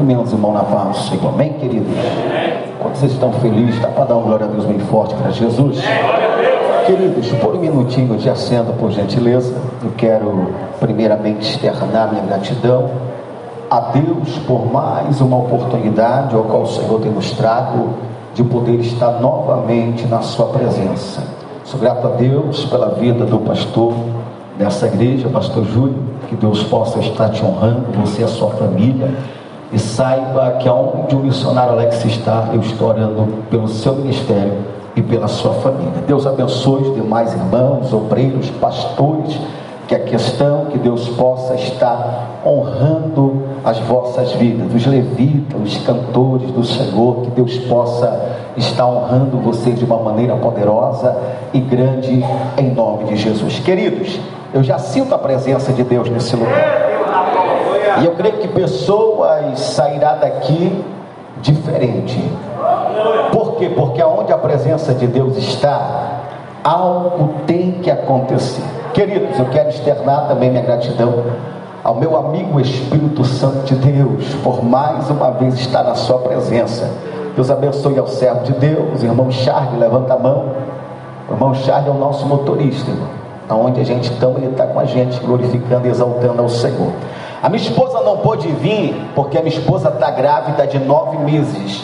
Os irmãos na paz do Senhor. Amém, queridos? Quando vocês estão felizes, dá para dar uma glória a Deus bem forte para Jesus? Queridos, por um minutinho de assento, por gentileza, eu quero primeiramente externar minha gratidão a Deus por mais uma oportunidade ao qual o Senhor tem mostrado de poder estar novamente na sua presença. Sou grato a Deus pela vida do pastor dessa igreja, pastor Júlio, que Deus possa estar te honrando, você e a sua família, e saiba que aonde o missionário Alex está, eu estou orando pelo seu ministério e pela sua família. Deus abençoe os demais irmãos, obreiros, pastores que aqui estão, que Deus possa estar honrando as vossas vidas, os levitas, os cantores do Senhor, que Deus possa estar honrando vocês de uma maneira poderosa e grande em nome de Jesus. Queridos, eu já sinto a presença de Deus nesse lugar. E eu creio que pessoas sairá daqui diferente. Por quê? Porque aonde a presença de Deus está, algo tem que acontecer. Queridos, eu quero externar também minha gratidão ao meu amigo Espírito Santo de Deus, por mais uma vez estar na sua presença. Deus abençoe ao servo de Deus, irmão Charles, levanta a mão. O irmão Charles é o nosso motorista, irmão. Aonde a gente está, ele está com a gente, glorificando e exaltando ao Senhor. A minha esposa não pôde vir, porque a minha esposa está grávida de nove meses.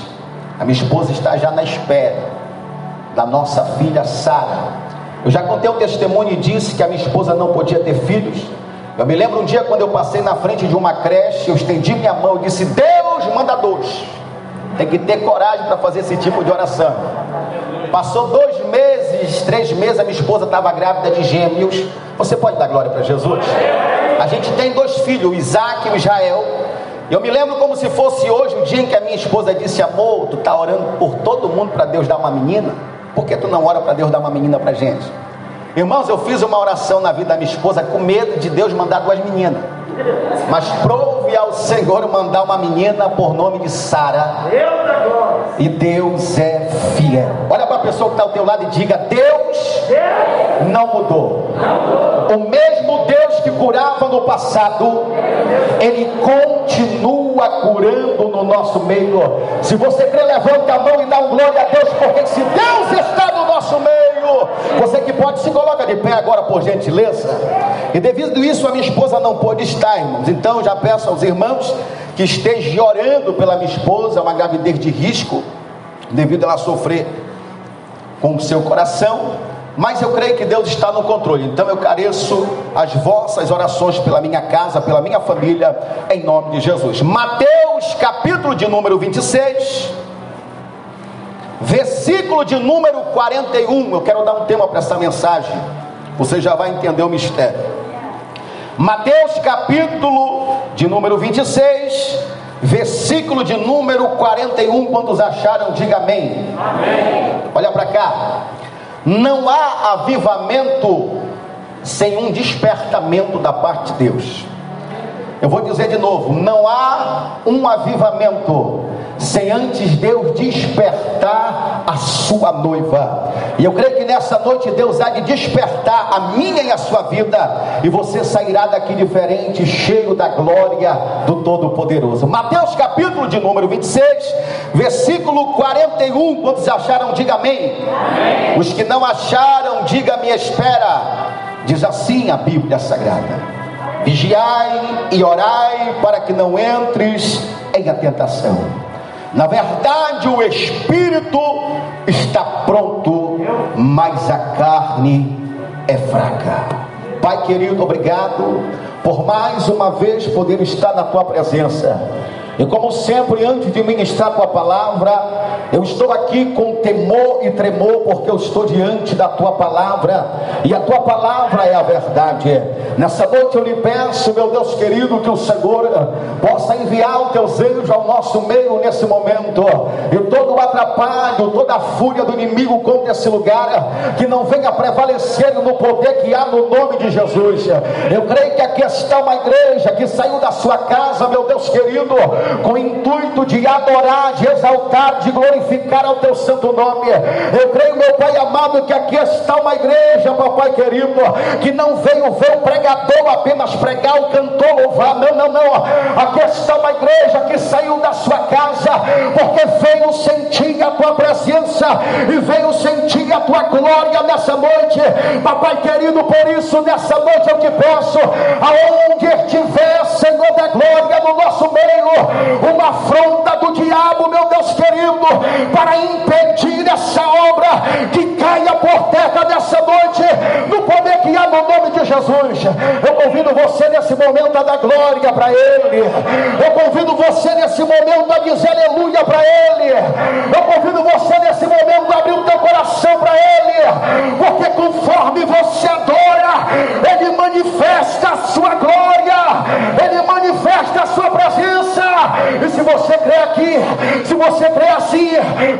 A minha esposa está já na espera da nossa filha Sara. Eu já contei um testemunho e disse que a minha esposa não podia ter filhos. Eu me lembro um dia quando eu passei na frente de uma creche, eu estendi minha mão e disse: Deus manda dois. Tem que ter coragem para fazer esse tipo de oração. Passou dois meses, três meses, a minha esposa estava grávida de gêmeos. Você pode dar glória para Jesus? A gente tem dois filhos, o Isaac e o Israel. Eu me lembro como se fosse hoje o dia em que a minha esposa disse: Amor, tu está orando por todo mundo para Deus dar uma menina? Por que tu não ora para Deus dar uma menina para gente? Irmãos, eu fiz uma oração na vida da minha esposa com medo de Deus mandar duas meninas. Mas prove ao Senhor mandar uma menina por nome de Sara. E Deus é fiel. Olha para a pessoa que está ao teu lado e diga: Deus não mudou. O mesmo Deus que curava no passado, Ele continua curando no nosso meio. Se você crê, levanta a mão e dá um glória a Deus, porque se Deus está no nosso meio, você que pode se coloca de pé agora, por gentileza. E devido a isso, a minha esposa não pôde estar, irmãos. Então já peço aos irmãos que estejam orando pela minha esposa, uma gravidez de risco, devido a ela sofrer com o seu coração. Mas eu creio que Deus está no controle. Então eu careço as vossas orações pela minha casa, pela minha família, em nome de Jesus. Mateus, capítulo de número 26, versículo de número 41. Eu quero dar um tema para essa mensagem. Você já vai entender o mistério. Mateus, capítulo de número 26, versículo de número 41. Quantos acharam? Diga amém. amém. Olha para cá. Não há avivamento sem um despertamento da parte de Deus. Eu vou dizer de novo: não há um avivamento sem antes Deus despertar a sua noiva. E eu creio que nessa noite Deus há de despertar a minha e a sua vida, e você sairá daqui diferente, cheio da glória do Todo-Poderoso. Mateus capítulo de número 26, versículo 41. Quantos acharam, diga amém. amém. Os que não acharam, diga me espera. Diz assim a Bíblia Sagrada: Vigiai e orai para que não entres em a tentação. Na verdade, o espírito está pronto, mas a carne é fraca. Pai querido, obrigado por mais uma vez poder estar na tua presença. E como sempre, antes de ministrar tua palavra, eu estou aqui com temor e tremor, porque eu estou diante da tua palavra, e a tua palavra é a verdade. Nessa noite eu lhe peço, meu Deus querido, que o Senhor possa enviar o teu anjos ao nosso meio nesse momento, e todo o atrapalho, toda a fúria do inimigo contra esse lugar, que não venha prevalecer no poder que há no nome de Jesus. Eu creio que aqui está uma igreja que saiu da sua casa, meu Deus querido, com o intuito de adorar, de exaltar, de glorificar ao teu santo nome. Eu creio, meu Pai amado, que aqui está uma igreja, papai querido, que não veio ver o pregador apenas pregar, o cantor louvar. Não, não, não. Aqui está uma igreja que saiu da porque veio sentir a tua presença e veio sentir a tua glória nessa noite. Papai querido, por isso nessa noite eu te peço, aonde estiver, Senhor da glória, no nosso meio, uma afronta do diabo, meu Deus querido, para impedir essa obra que caia por terra nessa noite, no poder que há no nome de Jesus. Eu convido você nesse momento a dar glória para Ele. Eu convido você nesse momento a dizer aleluia para Ele. Eu convido você nesse momento a abrir o teu coração para Ele, porque conforme você adora, Ele manifesta a sua glória, Ele manifesta a sua presença. E se você crê aqui, se você crê assim,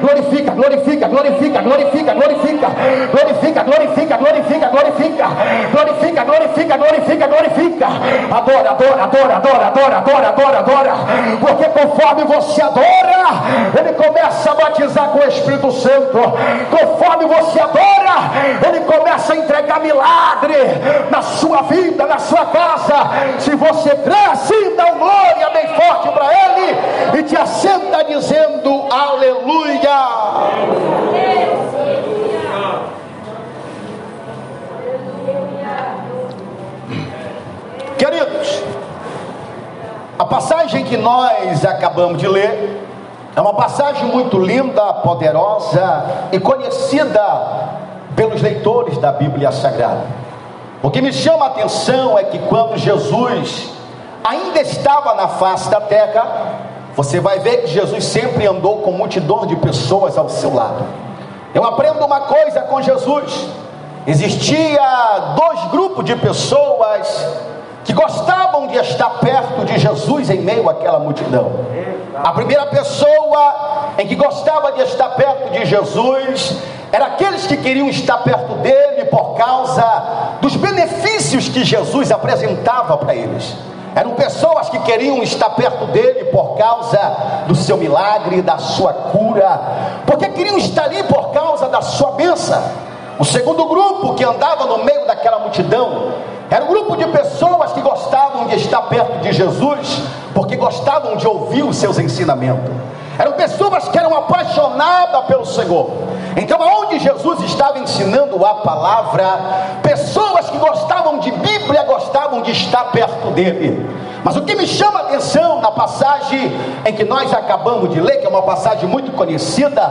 glorifica, glorifica, glorifica, glorifica, glorifica, glorifica, glorifica, glorifica, glorifica, glorifica, glorifica, glorifica, glorifica. Adora, adora, adora, adora, adora, adora, adora, adora. Porque conforme você adora, ele começa a batizar com o Espírito Santo. Conforme você adora, ele começa a entregar milagre na sua vida, na sua casa. Se você crê assim, dá um glória bem forte para ele e te assenta dizendo aleluia. Queridos, a passagem que nós acabamos de ler é uma passagem muito linda, poderosa e conhecida pelos leitores da Bíblia Sagrada. O que me chama a atenção é que quando Jesus ainda estava na face da terra, você vai ver que Jesus sempre andou com multidão de pessoas ao seu lado. Eu aprendo uma coisa com Jesus: existia dois grupos de pessoas que gostavam de estar perto de Jesus em meio àquela multidão. A primeira pessoa em que gostava de estar perto de Jesus era aqueles que queriam estar perto dele por causa dos benefícios que Jesus apresentava para eles. Eram pessoas que queriam estar perto dele por causa do seu milagre, da sua cura, porque queriam estar ali por causa da sua bênção. O segundo grupo que andava no meio daquela multidão era um grupo de pessoas que gostavam de estar perto de Jesus, porque gostavam de ouvir os seus ensinamentos. Eram pessoas que eram apaixonadas pelo Senhor. Então, aonde Jesus estava ensinando a palavra, pessoas que gostavam de Bíblia gostavam de estar perto dele. Mas o que me chama a atenção na passagem em que nós acabamos de ler, que é uma passagem muito conhecida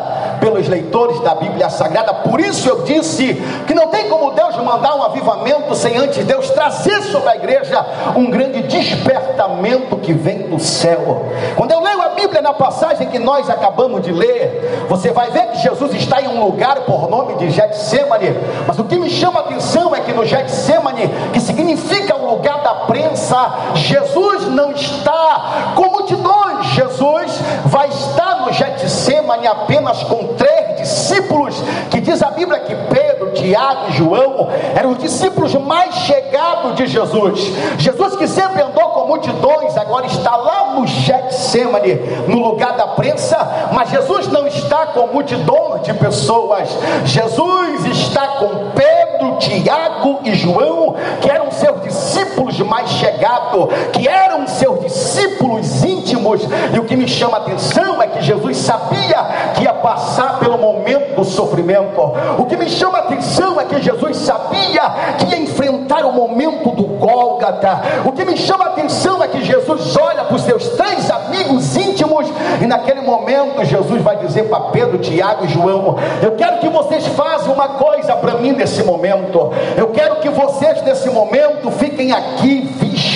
pelos leitores da Bíblia Sagrada, por isso eu disse que não tem como Deus mandar um avivamento sem antes Deus trazer sobre a igreja um grande despertamento que vem do céu. Quando eu leio a Bíblia na passagem que nós acabamos de ler, você vai ver que Jesus está em um lugar por nome de Getsemane, mas o que me chama a atenção é que no Getsemane, que significa o lugar da prensa, Jesus não está com multidões, Jesus vai estar no Getsemane apenas com três discípulos, que diz a Bíblia que Pedro, Tiago e João eram os discípulos mais chegados de Jesus. Jesus que sempre andou com multidões, agora está lá no Getsemane, no lugar da prensa, mas Jesus não está com multidões de pessoas. Jesus está com Pedro, Tiago e João, que eram seus discípulos mais chegados, que eram seus discípulos íntimos. E o que me chama a atenção é que Jesus sabia que ia passar pelo momento do sofrimento. O que me chama a atenção é que Jesus sabia que ia enfrentar o momento do Gólgata. O que me chama a atenção é que Jesus olha para os seus três amigos íntimos e naquele momento Jesus vai dizer para Pedro, Tiago e João: Eu quero que vocês façam uma coisa para mim nesse momento. Eu quero que vocês nesse momento fiquem aqui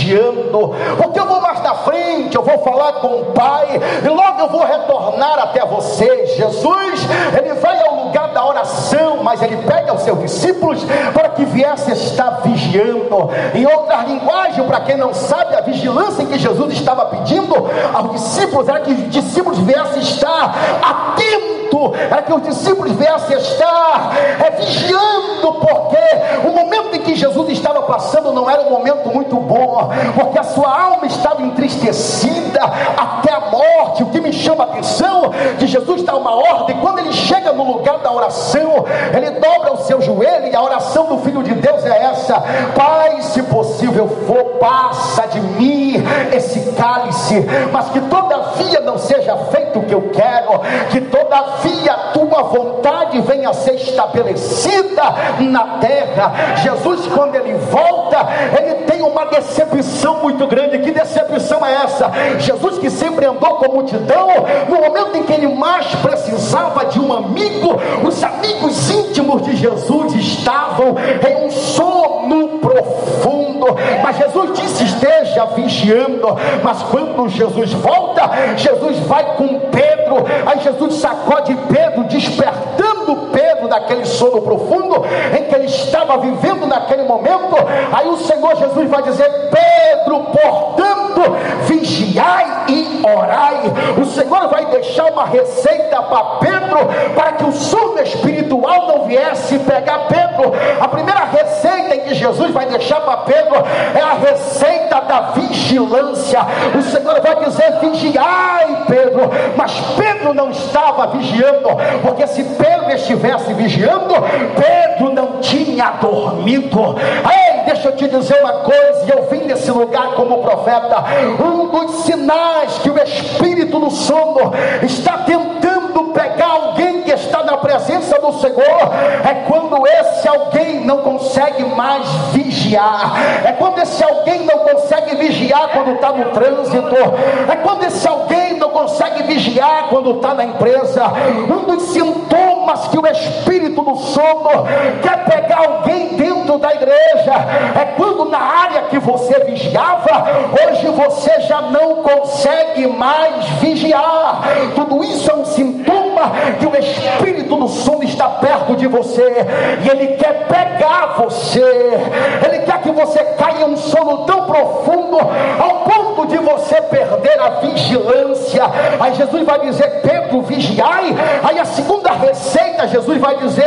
vigiando, porque eu vou mais na frente, eu vou falar com o Pai e logo eu vou retornar até vocês. Jesus, ele vai ao lugar da oração, mas ele pede aos seus discípulos para que viesse estar vigiando. Em outra linguagem, para quem não sabe, a vigilância que Jesus estava pedindo aos discípulos era que os discípulos viessem estar atentos, era que os discípulos viessem estar é, vigiando, porque o momento em que Jesus estava passando não era um momento muito bom, porque a sua alma estava entristecida até a morte. O que me chama a atenção que Jesus dá uma ordem, quando ele chega no lugar da oração, ele dobra o seu joelho e a oração do Filho de Deus é essa: Pai, se possível for, passa de mim esse cálice, mas que todavia não seja feito porque eu quero que todavia a tua vontade venha a ser estabelecida na terra. Jesus, quando ele volta, ele tem uma decepção muito grande. Que decepção é essa? Jesus que sempre andou com a multidão, no momento em que ele mais precisava de um amigo, os amigos íntimos de Jesus estavam em um sono profundo. Mas Jesus disse: esteja vigiando. Mas quando Jesus volta, Jesus vai com Pedro, aí Jesus sacode Pedro, despertando Pedro daquele sono profundo que ele estava vivendo naquele momento. Aí o Senhor Jesus vai dizer: Pedro, portanto, vigiai e orai. O Senhor vai deixar uma receita para Pedro, para que o sono espiritual não viesse pegar Pedro. A primeira receita que Jesus vai deixar para Pedro é a receita da vigilância. O Senhor vai dizer: vigiai, Pedro. Mas Pedro não estava vigiando, porque se Pedro estivesse vigiando, Pedro não tinha dormido. Ei, deixa eu te dizer uma coisa, eu vim nesse lugar como profeta. Um dos sinais que o espírito do sono está tentando pegar alguém que está na presença do Senhor é quando esse alguém não consegue mais vigiar, é quando esse alguém não consegue vigiar quando está no trânsito, é quando esse alguém não consegue vigiar quando está na empresa. Um dos sintomas que o espírito do sono quer pegar alguém dentro da igreja é quando na área que você vigiava, hoje você já não consegue mais vigiar. Tudo isso é um sintoma que o espírito do sono está perto de você e ele quer pegar você. Ele quer que você caia em um sono tão profundo ao ponto de você perder a vigilância. Aí Jesus vai dizer: Pedro, vigiai. Aí a segunda receita, Jesus vai dizer: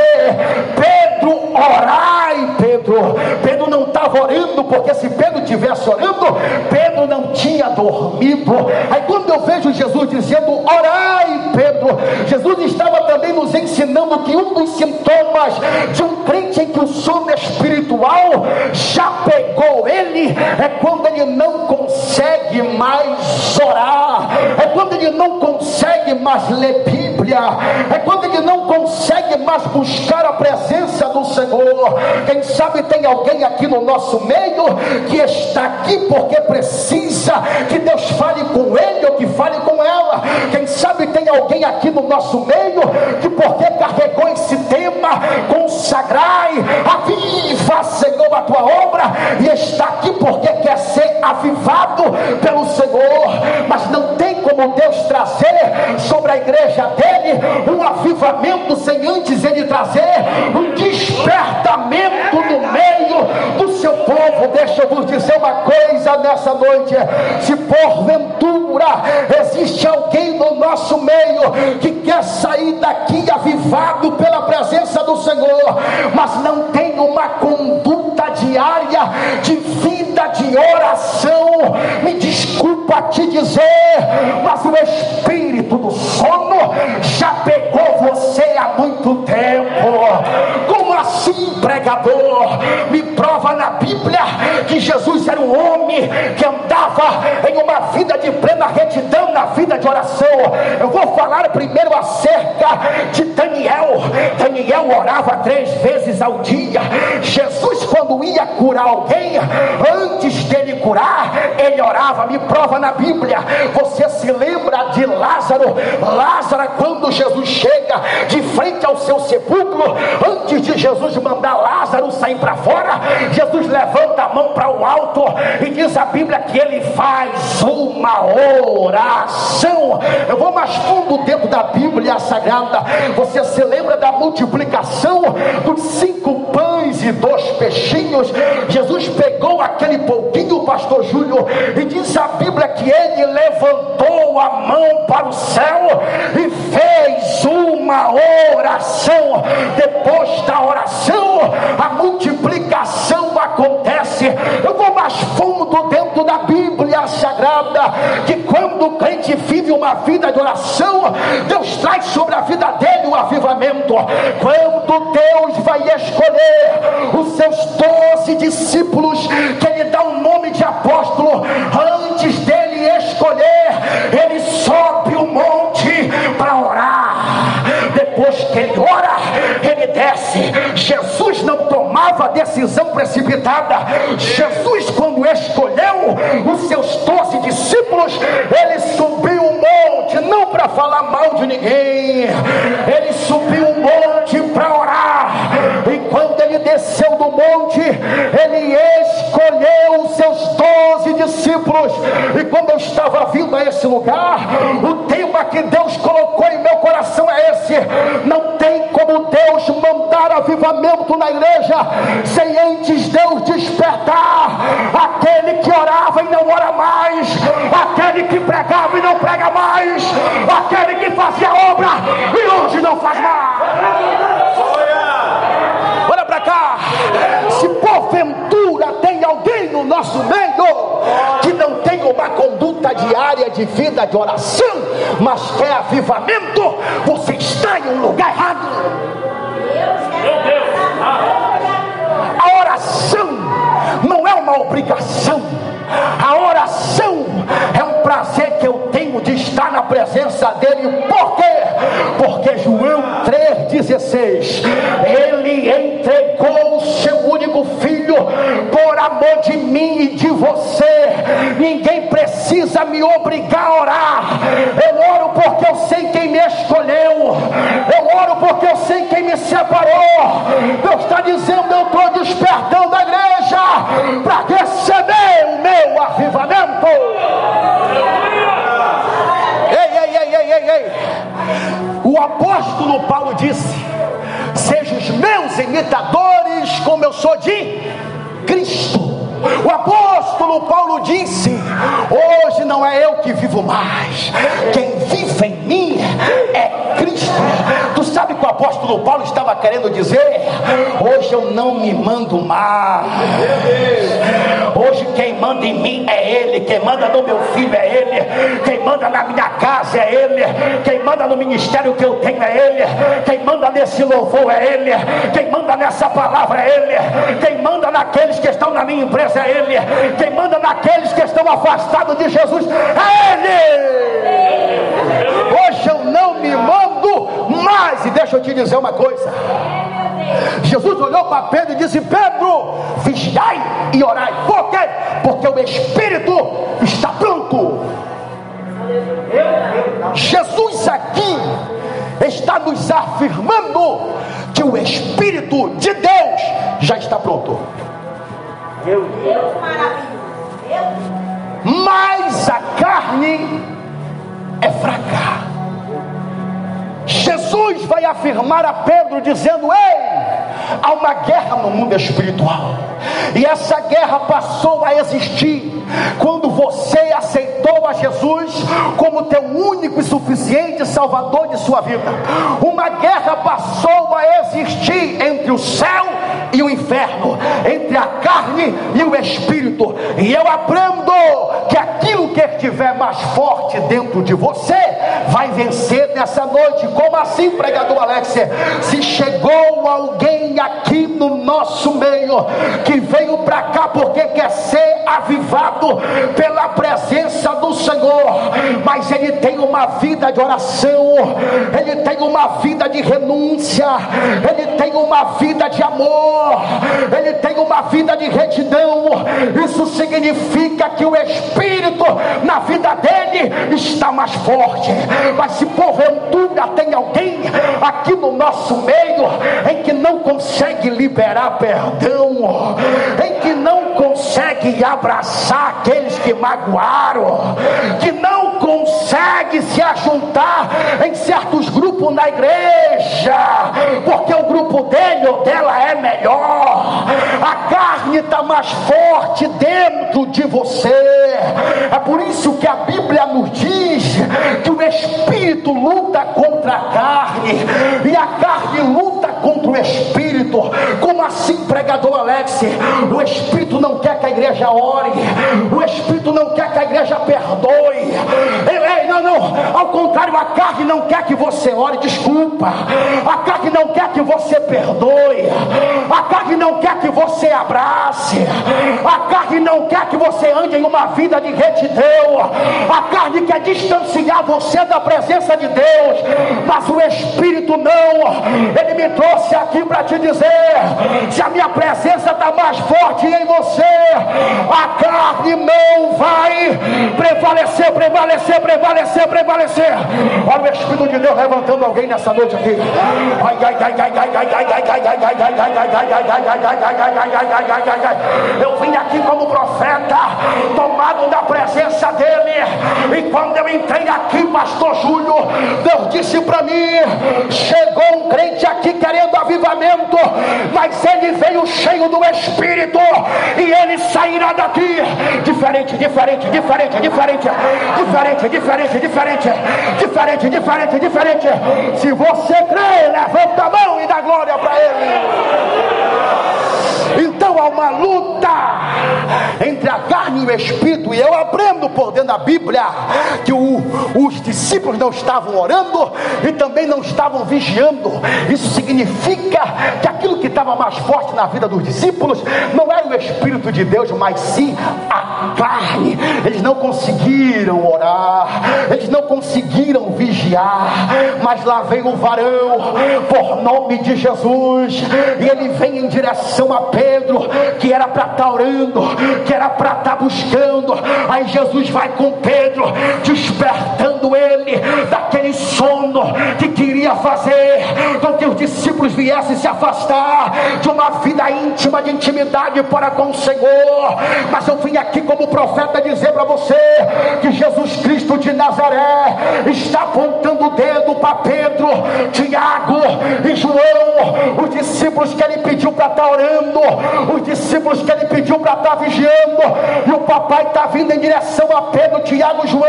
Pedro, orai, Pedro. Pedro não estava orando, porque se Pedro tivesse orando, Pedro não tinha dormido. Aí quando eu vejo Jesus dizendo: Orai, Pedro, Jesus estava também nos ensinando que um dos sintomas de um crente em que o sono espiritual já pegou ele é quando ele não consegue mais orar, é quando ele não consegue mais ler Bíblia, é quando ele não consegue mais buscar a presença do Senhor. Quem sabe tem alguém aqui no nosso meio que está aqui porque precisa que Deus fale com ele ou que fale com ela. Quem sabe tem alguém aqui no nosso meio que porque carregou esse tema, consagrai, aviva, Senhor, a tua obra e está aqui porque quer ser avivado pelo Senhor, mas não tem como Deus trazer sobre a igreja dele um avivamento sem antes ele trazer um despertamento no meio do seu povo. Deixa eu vos dizer uma coisa nessa noite: se porventura existe alguém no nosso meio que quer sair daqui avivado pela presença do Senhor, mas não tem uma conduta diária de vida de oração, me desculpa te dizer, mas o espírito do sono já pegou você há muito tempo. Como assim, pregador? Me prova na Bíblia que Jesus era um homem que andava em uma vida de plena retidão na vida de oração. Eu vou falar primeiro acerca de Daniel. Daniel orava três vezes ao dia. Jesus, quando ia curar alguém, antes dele curar, ele orava. Me prova na Bíblia. Você se lembra de Lázaro? Lázaro, quando Jesus chega de frente ao seu sepulcro, antes de Jesus mandar Lázaro sair para fora, Jesus levanta a mão para o alto e diz a Bíblia que ele faz uma oração. Eu vou mais fundo dentro da Bíblia Sagrada. Você se lembra da multiplicação dos cinco pães e dois peixinhos? Jesus pegou aquele pouquinho, pastor Júlio, e diz a Bíblia que ele levantou a mão para o céu e fez uma oração. Depois da oração, a multiplicação acontece. Eu vou mais fundo dentro da Bíblia Sagrada, que quando o crente vive uma vida de oração, Deus traz sobre a vida o avivamento, quando Deus vai escolher os seus doze discípulos, que ele dá o nome de apóstolo, antes dele escolher, ele sobe o monte para orar. Depois que ele ora, ele desce. Jesus não tomava decisão precipitada. Jesus, quando escolheu os seus doze discípulos, ele subiu o monte, não para falar mal de ninguém, desceu do monte, ele escolheu os seus doze discípulos. E quando eu estava vindo a esse lugar, o tema que Deus colocou em meu coração é esse: não tem como Deus mandar avivamento na igreja sem antes Deus despertar aquele que orava e não ora mais, aquele que pregava e não prega mais, aquele que fazia obra e hoje não faz mais. Porventura tem alguém no nosso meio que não tem uma conduta diária de vida de oração, mas quer avivamento, você está em um lugar errado. Meu Deus. A oração não é uma obrigação. A oração é um prazer que eu tenho de estar na presença dele. Por quê? Porque João 3,16 ele entregou o seu único filho por amor de mim e de você. Ninguém precisa me obrigar a orar. Eu oro porque eu sei quem me escolheu. Eu oro porque eu sei quem me separou. Deus está dizendo: eu estou despertando a igreja para receber o meu avivamento. Ei, ei, ei, ei, ei, ei. O apóstolo Paulo disse: Sejam os meus imitadores, como eu sou de Cristo. O apóstolo Paulo disse: Hoje não é eu que vivo mais, quem vive em mim é Cristo. Sabe o que o apóstolo Paulo estava querendo dizer? Hoje eu não me mando mais. Hoje quem manda em mim é Ele, quem manda no meu filho é Ele, quem manda na minha casa é Ele, quem manda no ministério que eu tenho é Ele, quem manda nesse louvor é Ele, quem manda nessa palavra é Ele, quem manda naqueles que estão na minha empresa é Ele, quem manda naqueles que estão afastados de Jesus é Ele. Hoje eu não me mando mais, e deixa eu te dizer uma coisa. Jesus olhou para Pedro e disse: Pedro, vigiai e orai. Por quê? Porque o Espírito está pronto. Jesus aqui está nos afirmando que o Espírito de Deus já está pronto. Deus Mas a carne é fraca. Jesus vai afirmar a Pedro, dizendo: Ei, há uma guerra no mundo espiritual, e essa guerra passou a existir quando você aceitou a Jesus como teu único e suficiente Salvador de sua vida. Uma guerra passou a existir entre o céu e o inferno, entre a carne e o espírito, e eu aprendo que aquilo que estiver mais forte dentro de você vai vencer nessa noite. Como assim, pregador Alex? Se chegou alguém aqui no nosso meio que veio para cá porque quer ser avivado pela presença do Senhor, mas ele tem uma vida de oração, ele tem uma vida de renúncia, ele tem uma vida de amor, ele tem uma vida de retidão. Isso significa que o Espírito na vida dele está mais forte. Mas se porventura tem alguém aqui no nosso meio em que não consegue liberar perdão, em que não consegue abraçar aqueles que magoaram, que não consegue se ajuntar em certos grupos na igreja, porque o grupo dele ou dela é melhor, a carne está mais forte dentro de você. É por isso que a Bíblia nos diz que o espírito luta contra a carne e a carne luta contra o espírito. Como assim, pregador Alex? O espírito não quer que a igreja ore, o espírito não quer que a igreja perdoe. Ei, não, não, ao contrário, a carne não quer que você ore, desculpa. A carne não quer que você perdoe, a carne não quer que você abrace, a carne não quer que você ande em uma vida de retidão. A carne quer distanciar você da presença de Deus, mas o Espírito não. Ele me trouxe aqui para te dizer: se a minha presença está mais forte em você, a carne não vai prevalecer, prevalecer, prevalecer, prevalecer. Olha o Espírito de Deus levantando alguém nessa noite aqui. Ai, ai, ai, ai, ai, ai, ai, ai, ai, ai, ai, ai, ai, eu vim aqui como profeta, tomado da presença dele. E quando eu entrei aqui, pastor Júlio, Deus disse para mim: chegou um crente aqui querendo avivamento, mas ele veio cheio do Espírito, e ele sairá daqui diferente, diferente, diferente, diferente, diferente, diferente, diferente, diferente, diferente. Se você crê, levanta a mão e dá glória para ele. Então há uma luta entre a carne e o espírito, e eu aprendo por dentro da Bíblia que o, os discípulos não estavam orando e também não estavam vigiando. Isso significa que aquilo que estava mais forte na vida dos discípulos não era o Espírito de Deus, mas sim a carne. Eles não conseguiram orar, eles não conseguiram vigiar, mas lá vem o varão, por nome de Jesus, e ele vem em direção a Pedro que era para estar tá orando, que era para estar tá buscando. Aí Jesus vai com Pedro, despertando ele daquele sono que queria fazer com que os discípulos viessem se afastar de uma vida íntima de intimidade para com o Senhor. Mas eu vim aqui como profeta dizer para você que Jesus Cristo de Nazaré está apontando o dedo para Pedro, Tiago e João, os discípulos que ele pediu para estar tá orando, os discípulos que ele pediu para estar vigiando, e o papai está vindo em direção a Pedro, Tiago, João,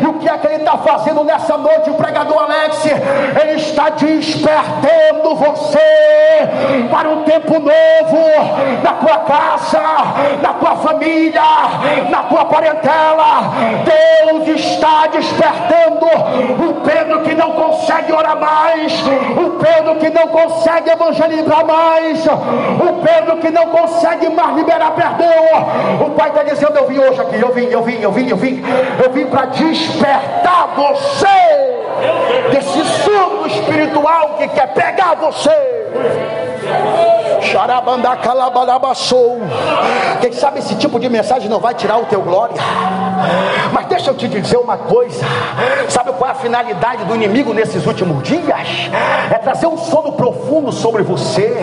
e o que é que ele está fazendo nessa noite, o pregador Alex? Ele está despertando você para um tempo novo na tua casa, na tua família, na tua parentela. Deus está despertando o Pedro que não consegue orar mais, o Pedro que não consegue evangelizar mais, o Pedro que não consegue mais liberar perdão. O Pai está dizendo: Eu vim hoje aqui, eu vim, eu vim, eu vim, eu vim, eu vim para despertar você desse sono espiritual que quer pegar você. Quem sabe esse tipo de mensagem não vai tirar o teu glória. Mas deixa eu te dizer uma coisa. Sabe qual é a finalidade do inimigo nesses últimos dias? É trazer um sono profundo sobre você.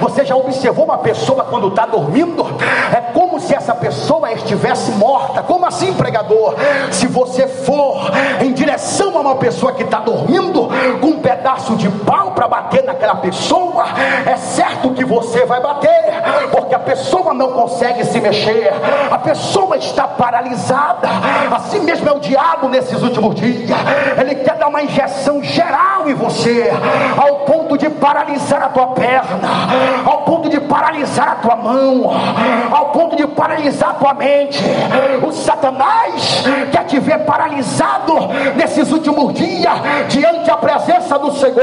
Você já observou uma pessoa quando está dormindo? É como se essa pessoa estivesse morta. Como assim, pregador? Se você for em direção a uma pessoa que está dormindo, com um pedaço de pau para bater naquela pessoa, é certo que você vai bater, porque a pessoa não consegue se mexer, a pessoa está paralisada. Assim mesmo é o diabo nesses últimos dias, ele quer dar uma injeção geral em você, ao ponto de paralisar a tua perna, ao ponto de paralisar a tua mão, ao ponto de paralisar a tua mente. O Satanás quer te ver paralisado nesses últimos dias, diante da presença do Senhor.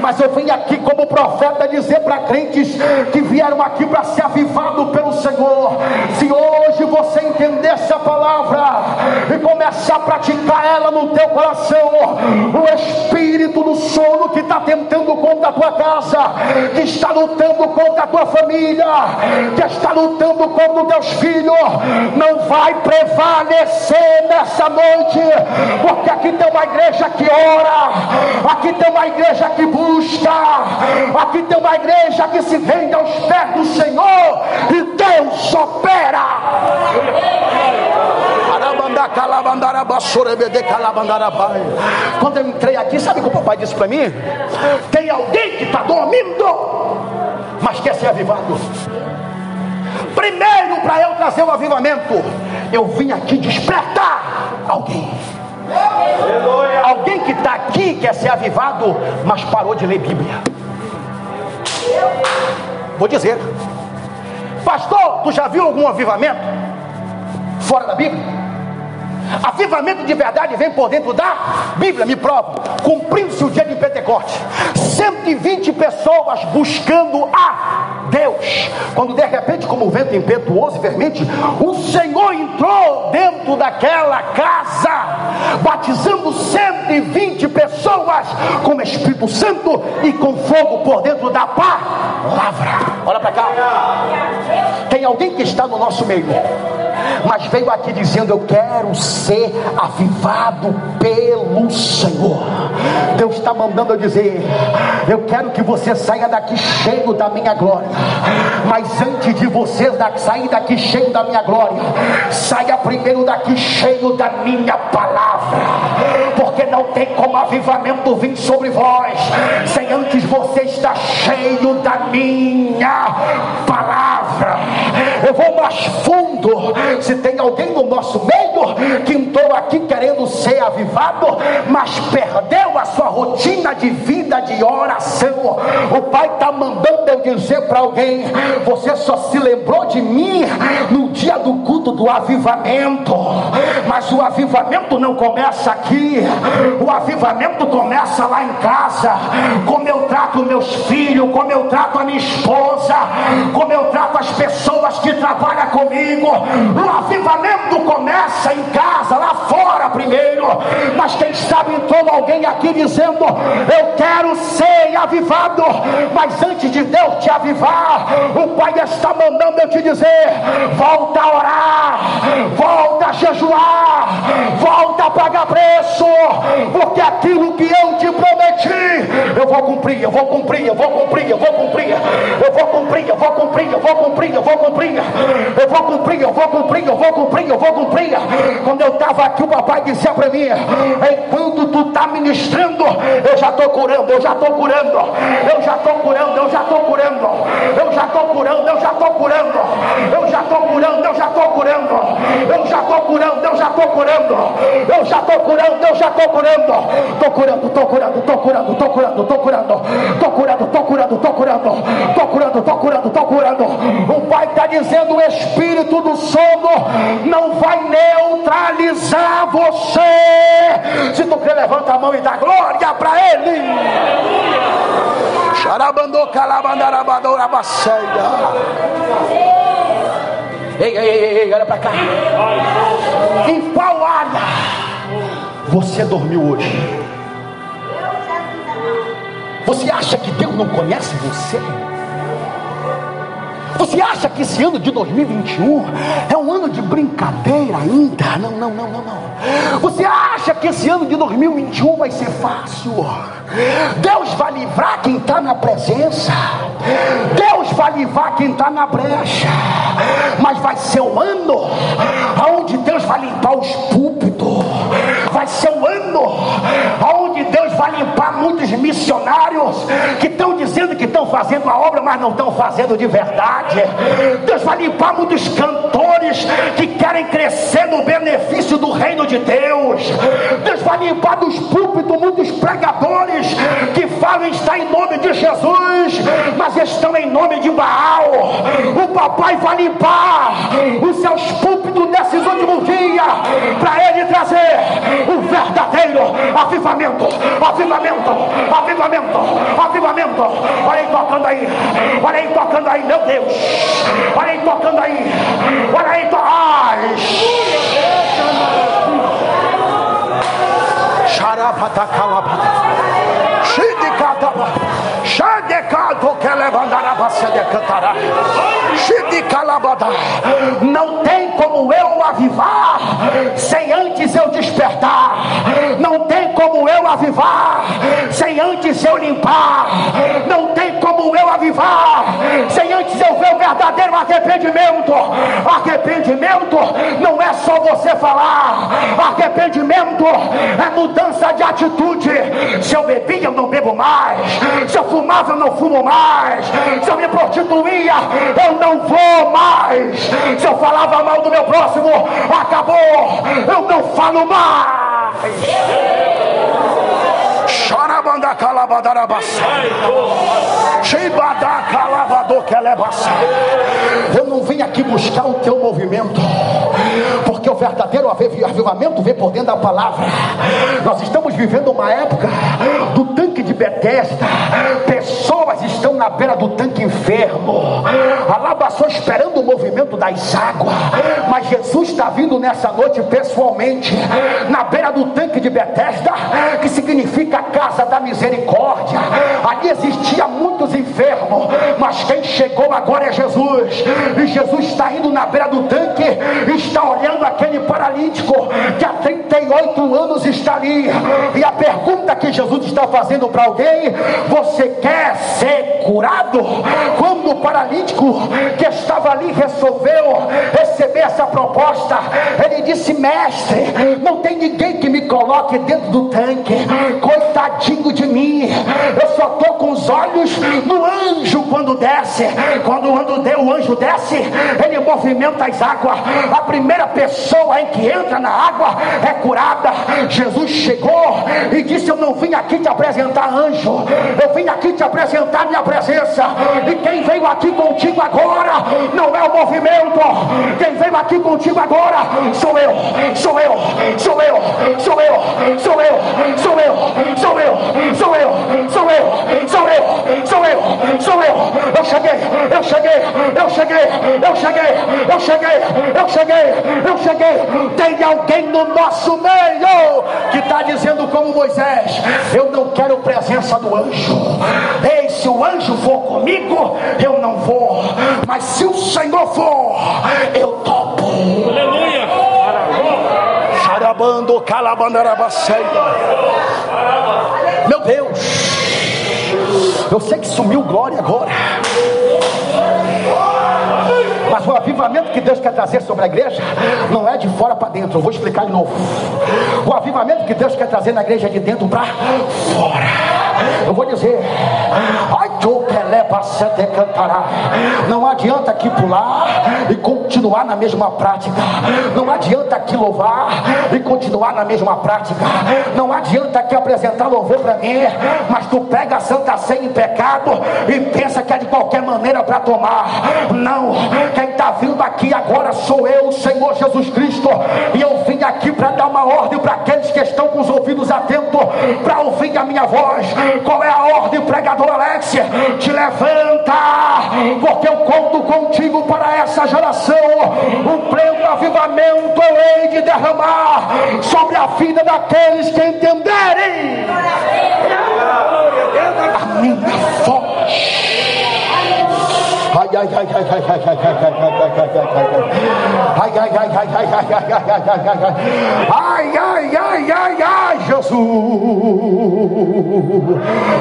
Mas eu vim aqui como profeta dizer para que vieram aqui para ser avivado pelo Senhor. Se hoje você entender essa palavra e começar a praticar ela no teu coração, o espírito do sono que está tentando contra a tua casa, que está lutando contra a tua família, que está lutando contra os teus filhos, não vai prevalecer nessa noite, porque aqui tem uma igreja que ora, aqui tem uma igreja que busca, aqui tem uma igreja que se rende aos pés do Senhor e Deus opera. Quando eu entrei aqui, sabe o que o papai disse para mim? Tem alguém que está dormindo, mas quer ser avivado. Primeiro, para eu trazer o avivamento, eu vim aqui despertar alguém. Alguém que está aqui quer ser avivado, mas parou de ler Bíblia. Vou dizer, pastor, tu já viu algum avivamento fora da Bíblia? Avivamento de verdade vem por dentro da Bíblia, me prova. Cumprindo-se o dia de Pentecoste, 120 pessoas buscando a Deus, quando de repente, como o vento impetuoso e vermente, o Senhor entrou dentro daquela casa, batizando 120 pessoas com o Espírito Santo e com fogo por dentro da palavra. Olha para cá. Tem alguém que está no nosso meio mas veio aqui dizendo: Eu quero ser avivado pelo Senhor. Deus está mandando eu dizer: Eu quero que você saia daqui cheio da minha glória. Mas antes de você sair daqui cheio da minha glória, saia primeiro daqui cheio da minha palavra. Porque não tem como avivamento vir sobre vós sem antes você estar cheio da minha palavra. Eu vou mais fundo. Se tem alguém no nosso meio que entrou aqui querendo ser avivado, mas perdeu a sua rotina de vida de oração, o Pai está mandando eu dizer para alguém: você só se lembrou de mim no dia do culto do avivamento, mas o avivamento não começa aqui, o avivamento começa lá em casa, como eu trato meus filhos, como eu trato a minha esposa, como eu trato as pessoas que trabalham comigo. O avivamento começa em casa, lá fora primeiro. Mas quem sabe entrou alguém aqui dizendo: Eu quero ser avivado. Mas antes de Deus te avivar, o Pai está mandando eu te dizer: volta a orar, volta a jejuar, volta a pagar preço, porque aquilo que eu te prometi, eu vou cumprir, eu vou cumprir, eu vou cumprir, eu vou cumprir, eu vou cumprir, eu vou cumprir, eu vou cumprir, eu vou cumprir, eu vou cumprir, eu vou cumprir, eu vou cumprir, eu vou cumprir. Quando eu estava aqui, o papai dizia para mim: enquanto tu está ministrando, eu já estou curando, eu já estou curando, eu já estou curando, eu já estou curando, eu já estou curando, eu já estou curando, eu já estou curando, eu já estou curando, eu já estou curando, eu já estou curando, eu já estou curando, eu já estou curando, estou curando, estou curando, estou curando, estou curando, estou curando, estou curando, estou curando, estou curando, estou curando, estou curando, estou curando. O pai está dizendo: o espírito do sono não vai neutralizar você. Se tu quer, levanta a mão e dá glória para ele. Xarabandô. Ei, ei, ei, ei, olha para cá. Em qual área você dormiu hoje? Você acha que Deus não conhece você? Você acha que esse ano de 2021 é um ano de brincadeira ainda? Não, não, não, não, não. Você acha que esse ano de 2021 vai ser fácil? Deus vai livrar quem está na presença. Deus vai livrar quem está na brecha. Mas vai ser um ano onde Deus vai limpar os púlpitos. Vai ser um ano onde Deus vai limpar muitos missionários que estão dizendo que estão fazendo a obra, mas não estão fazendo de verdade. Deus vai limpar muitos cantores que querem crescer no benefício do reino de Deus. Deus vai limpar dos púlpitos muitos pregadores que falam em nome de Jesus, mas estão em nome de Baal. O papai vai limpar os seus púlpitos nesses últimos dias para ele trazer o verdadeiro avivamento, avivamento, avivamento, avivamento. Olha aí tocando aí, olha aí tocando aí, meu Deus, olha aí tocando aí, olha aí, to... ai. Xarapatacalapata. Xidicataba. Xadecato que levantará para de cantará. Xidicalabada. Não tem como eu avivar sem antes eu despertar. Não tem como eu avivar sem antes eu limpar. Não tem como eu avivar sem antes eu ver o verdadeiro arrependimento. Arrependimento não é só você falar. Arrependimento é mudança de atitude. Se eu bebia, eu não bebo mais. Se eu fumava, eu não fumo mais. Se eu me prostituía, eu não vou falava mal do meu próximo, acabou. Eu não falo mais. Chorabanda calabadarabassa. Chibada calabado que Eu não vim aqui buscar o teu movimento, porque o verdadeiro avivamento vem por dentro da palavra. Nós estamos vivendo uma época do Betesda. Pessoas estão na beira do tanque enfermo. Alabaçou esperando o movimento das águas. Mas Jesus está vindo nessa noite pessoalmente, na beira do tanque de Betesda, que significa casa da misericórdia. Ali existia muitos enfermos, mas quem chegou agora é Jesus. E Jesus está indo na beira do tanque, está olhando aquele paralítico que há 38 anos está ali. E a pergunta que Jesus está fazendo para alguém: você quer ser curado? Quando o paralítico que estava ali resolveu receber essa proposta, ele disse: Mestre, não tem ninguém que me coloque dentro do tanque, coitadinho de mim, eu só estou com os olhos no anjo quando desce. Quando o anjo desce, ele movimenta as águas. A primeira pessoa em que entra na água é curada. Jesus chegou e disse: Eu não vim aqui te apresentar anjo, eu vim aqui te apresentar minha presença. E quem veio aqui contigo agora não é o movimento, quem veio aqui contigo agora sou eu, sou eu, sou eu, sou eu, sou eu, sou eu, sou eu, sou eu, sou eu, sou eu, sou eu, sou eu. Eu cheguei, eu cheguei, eu cheguei, eu cheguei, eu cheguei, eu cheguei, eu cheguei. Tem alguém no nosso meio que está dizendo como Moisés: Eu não quero presença do anjo. Ei, se o anjo for comigo, eu não vou. Mas se o Senhor for, eu topo. Aleluia. Charabando, Meu Deus. Eu sei que sumiu glória agora. Mas o avivamento que Deus quer trazer sobre a igreja não é de fora para dentro. Eu vou explicar de novo. O avivamento que Deus quer trazer na igreja é de dentro para fora. Eu vou dizer, ai tu que cantará. Não adianta aqui pular e continuar na mesma prática. Não adianta aqui louvar e continuar na mesma prática. Não adianta aqui apresentar louvor para mim, mas tu pega a Santa Ceia em pecado e pensa que é de qualquer maneira para tomar. Não, quem está vindo aqui agora sou eu, o Senhor Jesus Cristo, e eu vim aqui para dar uma ordem para aqueles que estão com os ouvidos atentos para ouvir a minha voz. Qual é a ordem, pregador Alexia? Te levanta, porque eu conto contigo para essa geração. Um pleno avivamento eu hei de derramar sobre a vida daqueles que entenderem a minha voz. Ai, ai, ai, ai, ai, ai, ai, ai, ai, ai, ai, ai, ai, ai, Jesus.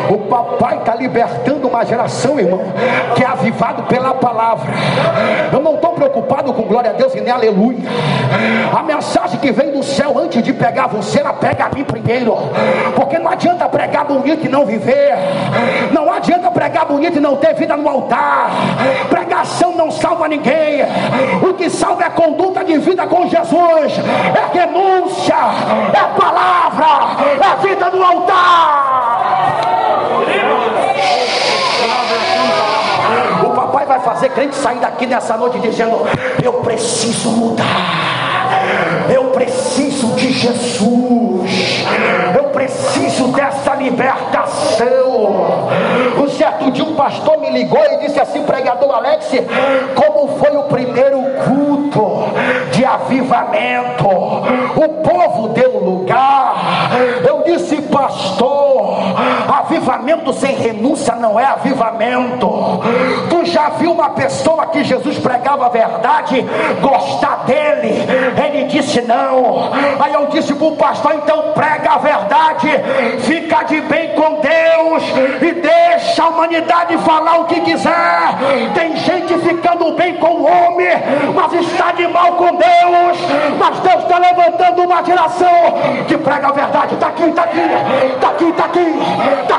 O papai está libertando uma geração, irmão, que é avivado pela palavra. Eu não estou preocupado com glória a Deus e nem aleluia. A mensagem que vem do céu antes de pegar você, ela pega a mim primeiro. Porque não adianta pregar bonito e não viver. Não adianta pregar bonito e não ter vida no altar. Pregação não salva ninguém. O que salva é a conduta de vida com Jesus. É renúncia, é palavra, é vida no altar. O papai vai fazer crente sair daqui nessa noite dizendo: Eu preciso mudar. Eu preciso de Jesus. Eu preciso dessa libertação. Um certo dia um pastor me ligou e disse assim, pregador Alex, como foi o primeiro culto de avivamento? O povo deu lugar. Eu disse, pastor, avivamento sem renúncia não é avivamento. Tu já viu uma pessoa que Jesus pregava a verdade, gostar dele? Ele disse não. Aí eu disse para o pastor, então prega a verdade, fica de bem com Deus e deixa a humanidade falar o que quiser. Tem gente ficando bem com o homem, mas está de mal com Deus. Mas Deus está levantando uma geração que prega a verdade. Está aqui, está aqui, está aqui, está aqui, está aqui,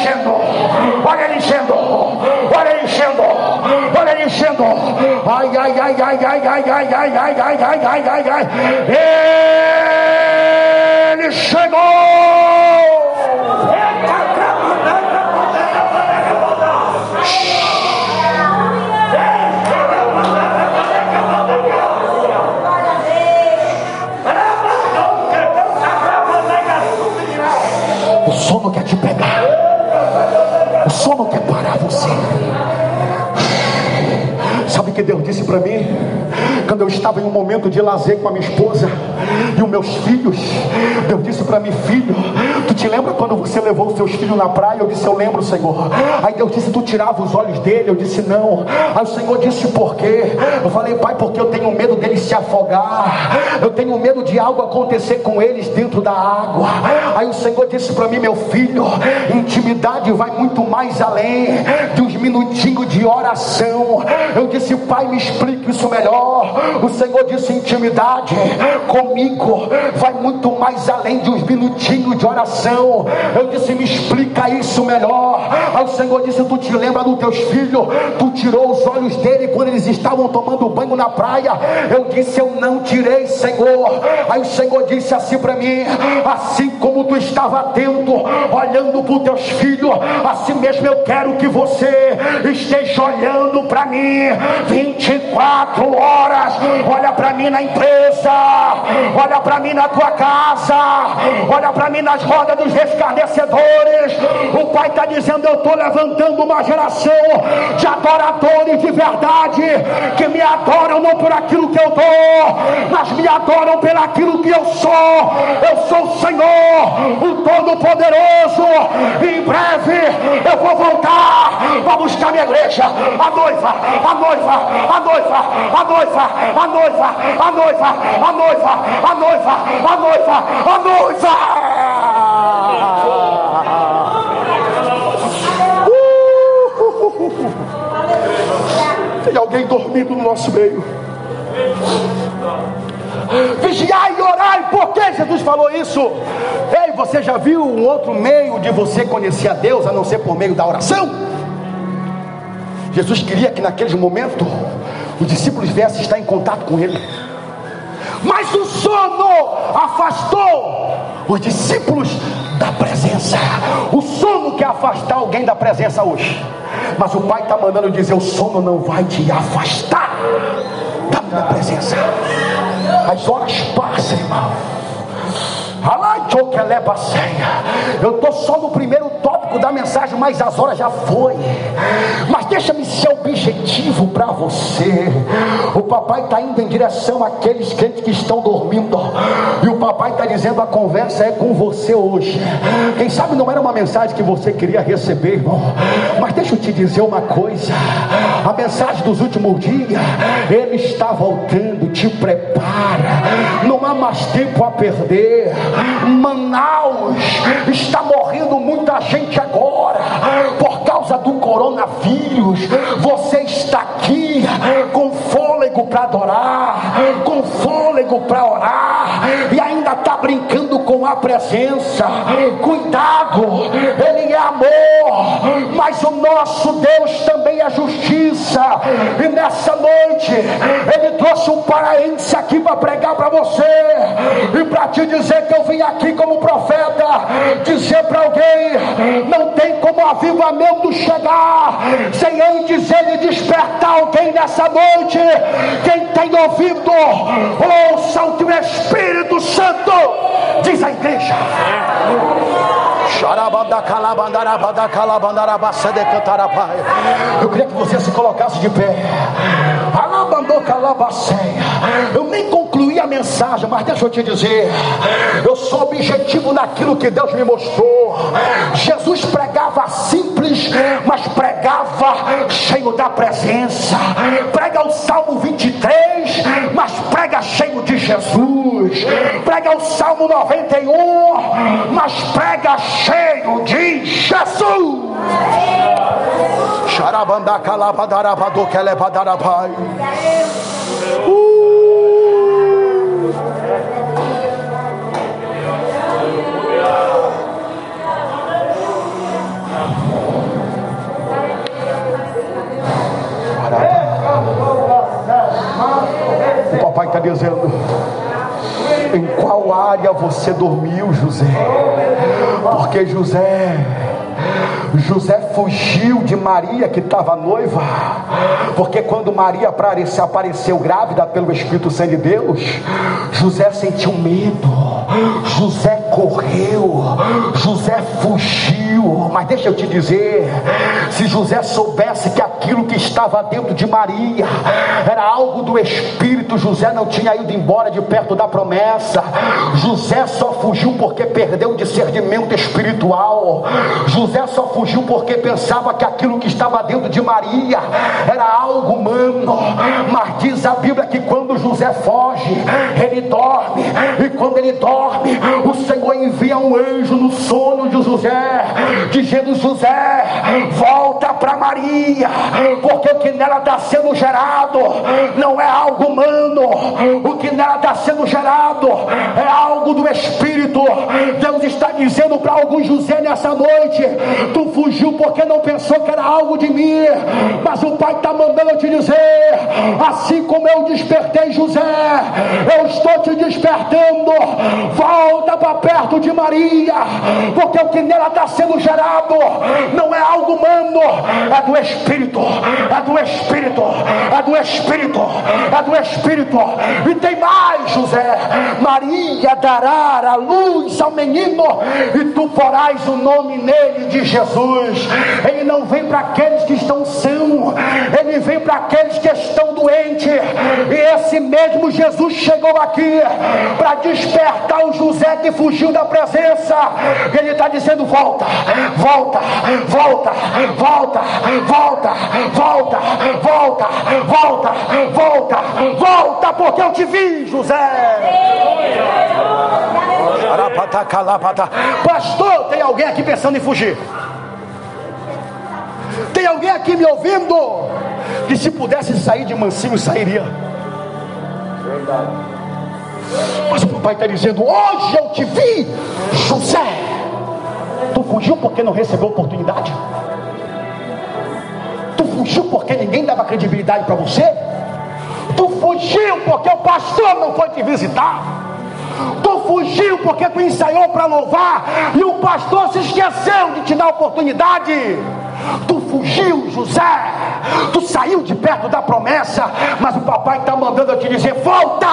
enchendo, olha ele enchendo, olha ele enchendo. chegando. Ai, ai, ai, ai, ai, ai, ai, ai, ai, ai, ai, ai, ai, ai. Deus disse para mim? Quando eu estava em um momento de lazer com a minha esposa e os meus filhos, Deus disse para mim, filho, tu te lembra quando você levou os seus filhos na praia? Eu disse, eu lembro, Senhor. Aí Deus disse, tu tirava os olhos dele? Eu disse, não. Aí o Senhor disse, por quê? Eu falei, pai, porque eu tenho medo deles se afogar. Eu tenho medo de algo acontecer com eles dentro da água. Aí o Senhor disse para mim, meu filho, intimidade vai muito mais além de uns minutinhos de oração. Eu disse, pai, me explique isso melhor. O Senhor disse: intimidade comigo vai muito mais além de uns minutinhos de oração. Eu disse: me explica isso melhor. Aí o Senhor disse: tu te lembra dos teus filhos? Tu tirou os olhos dele quando eles estavam tomando banho na praia. Eu disse: eu não tirei, Senhor. Aí o Senhor disse assim para mim: assim como tu estava atento, olhando para os teus filhos, assim mesmo eu quero que você esteja olhando para mim 24 horas. Olha para mim na empresa, olha para mim na tua casa, olha para mim nas rodas dos escarnecedores. O Pai está dizendo: Eu estou levantando uma geração de adoradores de verdade que me adoram não por aquilo que eu dou, mas me adoram pelo aquilo que eu sou. Eu sou o Senhor, o Todo-Poderoso. Em breve eu vou voltar para buscar minha igreja, a noiva, a noiva, a noiva, a noiva, a noiva, a noiva, a noiva, a noiva, a noiva, a noiva. Tem alguém dormindo no nosso meio. Vigiai e orai, por que Jesus falou isso? Ei, você já viu um outro meio de você conhecer a Deus a não ser por meio da oração? Jesus queria que naqueles momentos os discípulos viessem estar em contato com Ele, mas o sono afastou os discípulos da presença. O sono quer afastar alguém da presença hoje, mas o Pai está mandando dizer: o sono não vai te afastar da minha presença. As horas passam, irmão. Eu estou só no primeiro tópico da mensagem, mas as horas já foi. Mas deixa-me ser objetivo para você. O papai está indo em direção àqueles crentes que estão dormindo. E o papai está dizendo: a conversa é com você hoje. Quem sabe não era uma mensagem que você queria receber, irmão. Mas deixa eu te dizer uma coisa: a mensagem dos últimos dias, ele está voltando. Te prepara. Não há mais tempo a perder. Manaus está morrendo muita gente agora por causa do coronavírus. Você está aqui com fôlego para adorar, com fôlego para orar e ainda está brincando com a presença. Cuidado, Ele é amor, mas o nosso Deus também é justiça. E nessa noite Ele trouxe um paraense aqui para pregar para você e para te dizer que eu vim aqui como profeta dizer para alguém: não tem como avivamento chegar sem ele despertar alguém nessa noite. Quem tem ouvido, ouça o Espírito Santo diz à igreja. Eu queria que você se colocasse de pé. Eu nem concluí a mensagem, mas deixa eu te dizer. Eu sou objetivo naquilo que Deus me mostrou. Jesus pregava simples, mas pregava cheio da presença. Prega o Salmo 23, mas prega cheio de Jesus. Prega o Salmo 91, mas prega cheio de Jesus. Xarabandacalabadarabado kelebadarabai. Uh. papai está dizendo. Em qual área você dormiu, José? Porque José José fugiu de Maria que estava noiva, porque quando Maria apareceu, apareceu grávida pelo Espírito Santo de Deus, José sentiu medo. José correu, José fugiu. Mas deixa eu te dizer: se José soubesse que aquilo que estava dentro de Maria era algo do Espírito, José não tinha ido embora de perto da promessa. José só fugiu porque perdeu o discernimento espiritual. José só fugiu porque pensava que aquilo que estava dentro de Maria era algo humano. Mas diz a Bíblia que quando José foge, ele dorme, e quando ele dorme, o Senhor envia um anjo no sono de José, dizendo: José, volta para Maria, porque o que nela está sendo gerado não é algo humano, o que nela está sendo gerado é algo do Espírito. Deus está dizendo para alguns José nessa noite: tu fugiu porque não pensou que era algo de mim, mas o Pai está mandando eu te dizer: assim como eu despertei José, eu estou te despertando, volta para perto de Maria, porque o que nela está sendo gerado não é algo humano, é do Espírito, é do Espírito, é do Espírito, é do Espírito, e tem mais, José, Maria dará a luz ao menino, e tu porás o nome nele de Jesus. Ele não vem para aqueles que estão são, ele vem para aqueles que estão doentes, e esse mesmo Jesus chegou aqui para despertar o José que fugiu da presença. Ele está dizendo: volta, volta, volta, volta, volta, volta, volta, volta, volta, volta, porque eu te vi, José. Pastor, tem alguém aqui pensando em fugir? Tem alguém aqui me ouvindo? Que se pudesse sair de mansinho, sairia. Verdade. Mas o papai está dizendo: Hoje eu te vi, José. Tu fugiu porque não recebeu oportunidade? Tu fugiu porque ninguém dava credibilidade para você? Tu fugiu porque o pastor não foi te visitar? Tu fugiu porque tu ensaiou para louvar e o pastor se esqueceu de te dar oportunidade. Tu fugiu, José. Tu saiu de perto da promessa, mas o papai está mandando eu te dizer: volta.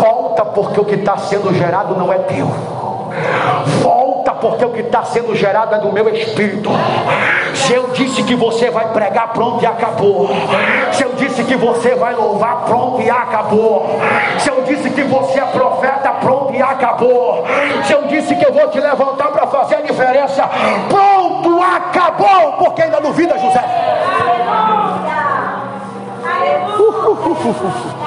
Volta porque o que está sendo gerado não é teu. Volta porque o que está sendo gerado é do meu espírito. Se eu disse que você vai pregar, pronto e acabou. Se eu disse que você vai louvar, pronto e acabou. Se eu disse que você é profeta, pronto e acabou. Se eu disse que eu vou te levantar para fazer a diferença, pronto, acabou. Porque ainda duvida, José. Uh, uh, uh,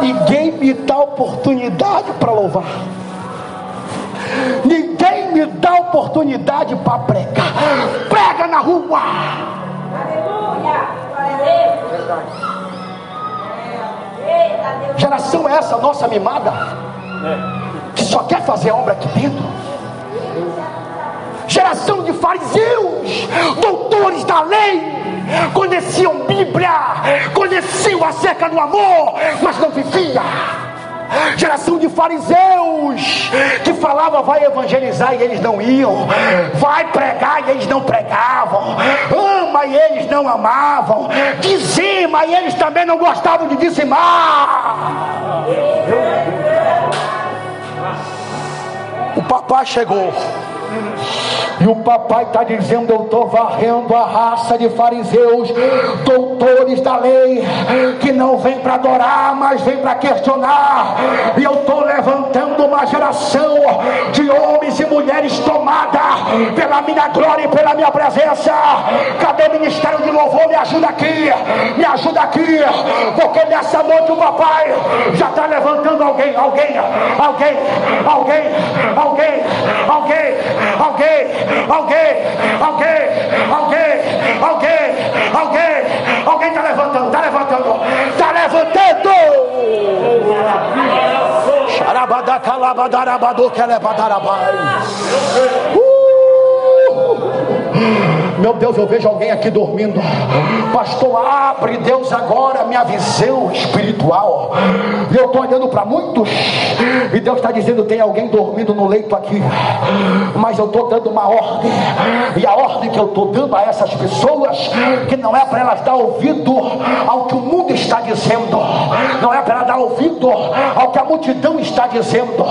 Ninguém me dá oportunidade para louvar. Ninguém me dá oportunidade para pregar. Prega na rua. Aleluia. Geração é essa nossa mimada que só quer fazer obra aqui dentro. Geração de fariseus, doutores da lei, conheciam Bíblia, conheciam acerca do amor, mas não vivia. Geração de fariseus que falava vai evangelizar e eles não iam, vai pregar e eles não pregavam, ama e eles não amavam, dizima e eles também não gostavam de dizimar. Papai chegou. E o papai está dizendo: Eu estou varrendo a raça de fariseus, doutores da lei, que não vem para adorar, mas vem para questionar. E eu estou levantando uma geração de homens e mulheres tomada pela minha glória e pela minha presença. Cadê o ministério de louvor? Me ajuda aqui, me ajuda aqui, porque nessa noite o papai já está levantando alguém, alguém, alguém, alguém, alguém, alguém alguém, alguém, alguém, alguém, alguém, alguém, alguém está levantando, está levantando, está levantando. Uh! Meu Deus, eu vejo alguém aqui dormindo. Pastor, abre Deus agora minha visão espiritual. Eu estou olhando para muitos e Deus está dizendo: tem alguém dormindo no leito aqui. Mas eu estou dando uma ordem. E a ordem que eu estou dando a essas pessoas que não é para elas dar ouvido ao que o mundo está dizendo, não é para dar ouvido ao que a multidão está dizendo.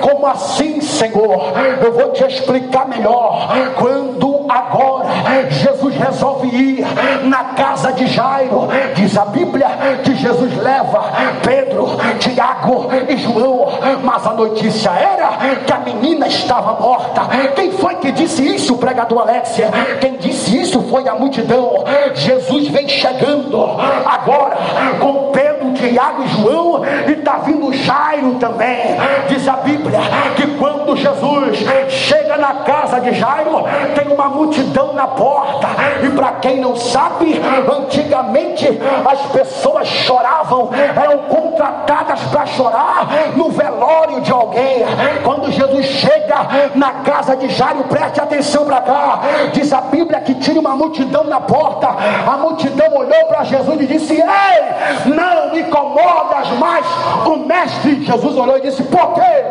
Como assim, Senhor? Eu vou te explicar melhor. Quando agora Jesus resolve ir na casa de Jairo, diz a Bíblia que Jesus leva Pedro, Tiago e João, mas a notícia era que a menina estava morta. Quem foi que disse isso, pregador Alexia? Quem disse isso foi a multidão. Jesus vem chegando agora com Pedro, Tiago e João, e está vindo Jairo também. Diz a Bíblia que quando Jesus chega na casa de Jairo, tem uma multidão na porta. E para quem não sabe, antigamente as pessoas choravam, eram contratadas para chorar no velório de alguém. Quando Jesus chega na casa de Jairo, preste atenção para cá. Diz a Bíblia que tinha uma multidão na porta. A multidão olhou para Jesus e disse: Ei, não me incomodas mais. O mestre Jesus olhou e disse: Por quê?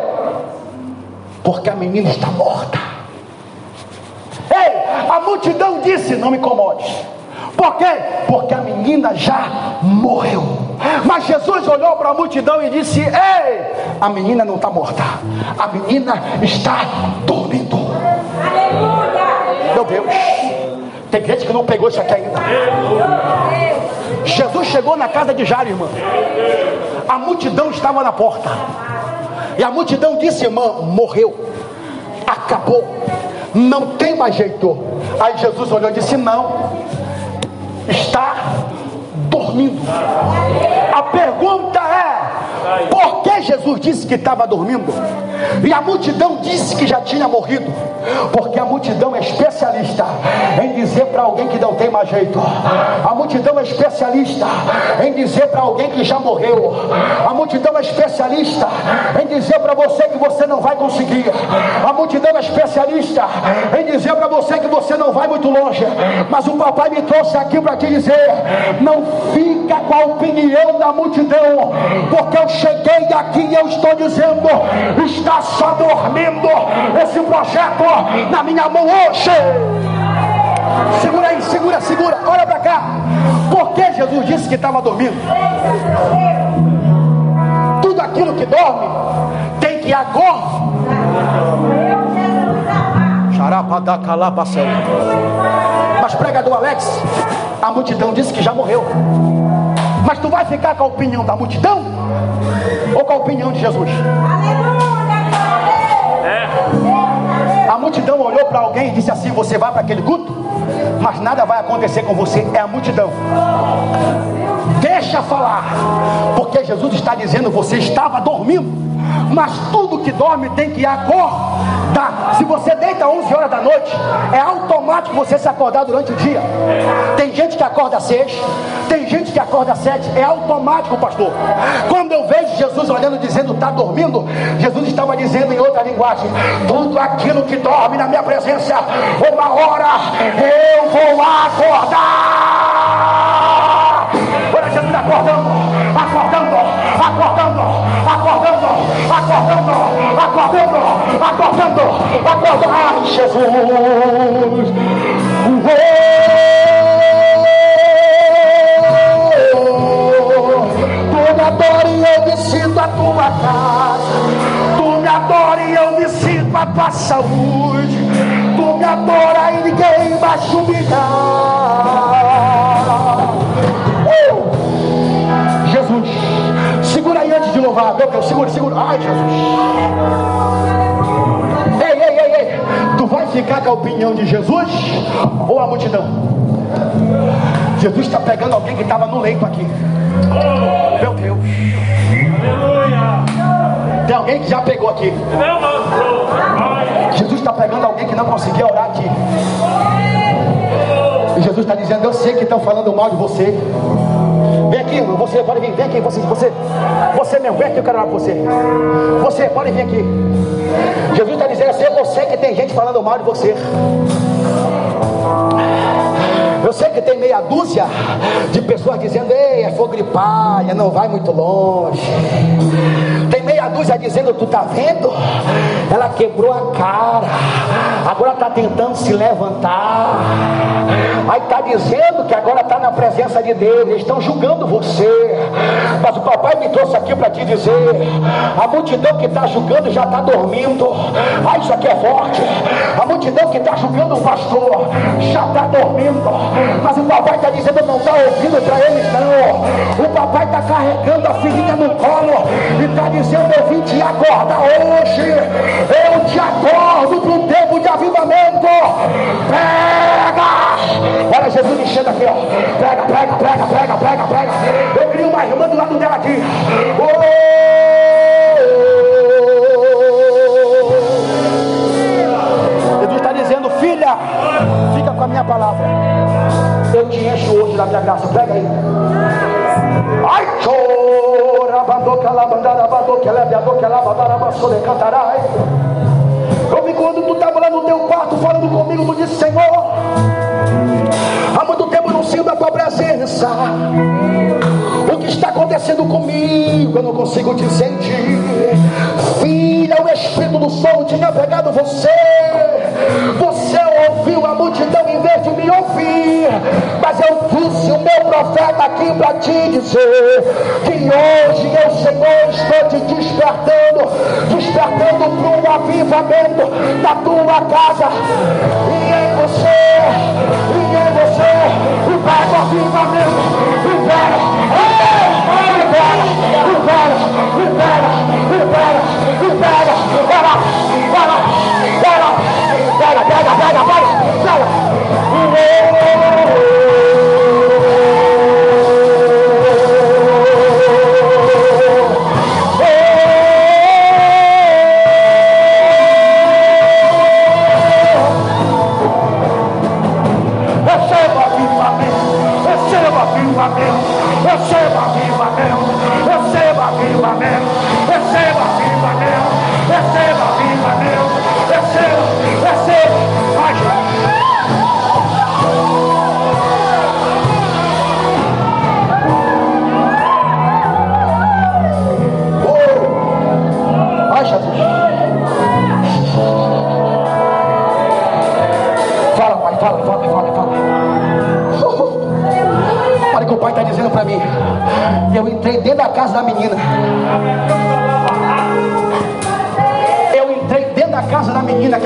Porque a menina está morta. Ei, a multidão disse: Não me incomodes. Por quê? Porque a menina já morreu. Mas Jesus olhou para a multidão e disse: Ei, a menina não está morta, a menina está dormindo. Aleluia! Meu Deus, tem gente que não pegou isso aqui ainda. Jesus chegou na casa de Jairo, irmã. A multidão estava na porta. E a multidão disse: Irmã, morreu, acabou, não tem mais jeito. Aí Jesus olhou e disse: Não está dormindo. A pergunta é: por que Jesus disse que estava dormindo? E a multidão disse que já tinha morrido, porque a multidão é especialista em dizer para alguém que não tem mais jeito. A multidão é especialista em dizer para alguém que já morreu. A multidão é especialista em dizer para você que você não vai conseguir. A multidão é especialista em dizer para você que você não vai muito longe. Mas o papai me trouxe aqui para te dizer: não fica com a opinião da multidão, porque eu cheguei aqui e eu estou dizendo, está só dormindo esse projeto na minha mão hoje. Segura aí, segura, segura, olha para cá. Por que Jesus disse que estava dormindo? Tudo aquilo que dorme tem que acordar. Mas pregador Alex, a multidão disse que já morreu. Mas tu vai ficar com a opinião da multidão ou com a opinião de Jesus? A multidão olhou para alguém e disse assim: Você vai para aquele culto, mas nada vai acontecer com você. É a multidão. Deixa falar, porque Jesus está dizendo: Você estava dormindo mas tudo que dorme tem que acordar. Se você deita 11 horas da noite, é automático você se acordar durante o dia. Tem gente que acorda às 6, tem gente que acorda às 7, é automático, pastor. Quando eu vejo Jesus olhando dizendo está dormindo, Jesus estava dizendo em outra linguagem: tudo aquilo que dorme na minha presença, uma hora eu vou acordar. Olha, Jesus acordando, acordando, acordando, acordando, acordando, acordando, acordando, acordando. Ai, Jesus. Tu a tua casa. Tu me adora e eu visito a tua saúde. Tu me adora e ninguém vai humilhar. Uh! Jesus, segura aí antes de louvar. Meu Deus, segura, segura. Ai, Jesus. Ei, ei, ei, ei. Tu vai ficar com a opinião de Jesus ou a multidão? Jesus está pegando alguém que estava no leito aqui. Meu Deus. Tem alguém que já pegou aqui. Jesus está pegando alguém que não conseguia orar aqui. E Jesus está dizendo: Eu sei que estão falando mal de você. Vem aqui, você pode vir, vem aqui, você, você, você mesmo, vem aqui, eu quero orar com você. Você pode vir aqui. Jesus está dizendo assim: Eu sei que tem gente falando mal de você. Eu sei que tem meia dúzia de pessoas dizendo: Ei, é fogo de palha, não vai muito longe. Dúzia dizendo: Tu tá vendo? Ela quebrou a cara, agora está tentando se levantar. Aí está dizendo que agora está na presença de Deus. Eles estão julgando você. Mas o papai me trouxe aqui para te dizer: a multidão que está julgando já está dormindo. Ah, isso aqui é forte. A multidão que está julgando o pastor já está dormindo. Mas o papai está dizendo, não está ouvindo para eles não. O papai está carregando a filhinha no colo e está dizendo, eu vim te acordar hoje. Eu te acordo para um tempo de avivamento. Pega! Olha Jesus enchendo aqui, ó. Pega, pega, pega, pega, pega, pega. Eu queria uma irmã do lado dela aqui. Jesus está dizendo, filha, fica com a minha palavra eu te encho hoje da minha graça. Pega aí. Ai, chora, vi quando tu estava lá no teu quarto falando comigo, tu disse, Senhor, há muito tempo não sinto a tua presença. O que está acontecendo comigo? Eu não consigo te sentir. Filha, o Espírito do Sol tinha pegado você. Você ouviu a multidão em vez de me ouvir. Mas eu disse o meu profeta aqui para te dizer que hoje eu, Senhor, estou te despertando, despertando para um avivamento da tua casa. E em você, e em você, o pego avivamento, libera, libera, libera, libera, libera, libera, 加油加油加油加油加油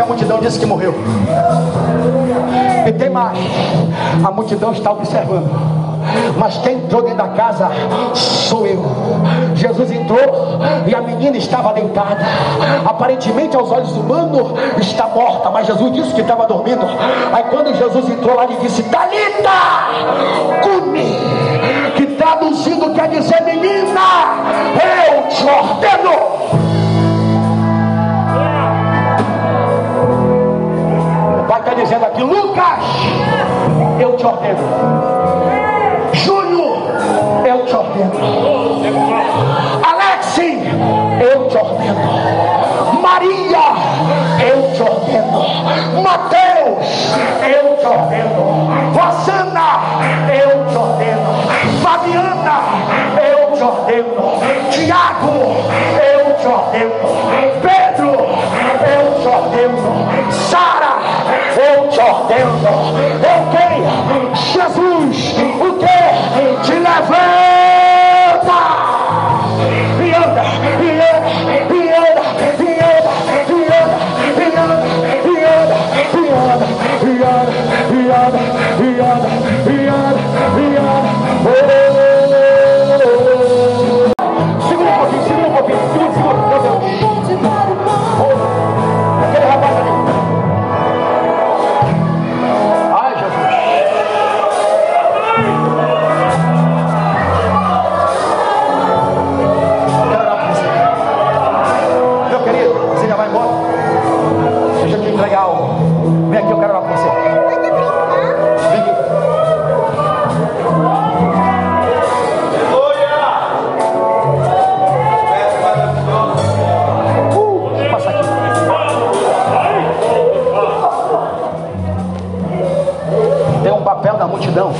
pega, pega. multidão está observando. Mas quem entrou dentro da casa sou eu. Jesus entrou e a menina estava deitada. Aparentemente, aos olhos humanos, está morta. Mas Jesus disse que estava dormindo. Aí, quando Jesus entrou lá, ele disse: Talita, cumi. Que traduzindo quer dizer: Menina, eu te ordeno. Dizendo aqui: Lucas eu te ordeno. Júnior, eu te ordeno. Alex, eu te ordeno. Maria, eu te ordeno. Mateus, eu te ordeno. Rosana, eu te ordeno. Fabiana, eu te ordeno. Tiago, eu te ordeno. Pedro, eu te ordeno. Sara, eu te ordeno. Eu Jesus, o que te levanta e anda, e anda, e anda, e anda, e anda, e anda, e anda, entregar algo. Vem aqui, eu quero orar com você. Vem aqui. Uh, passa aqui. Tem um papel da multidão.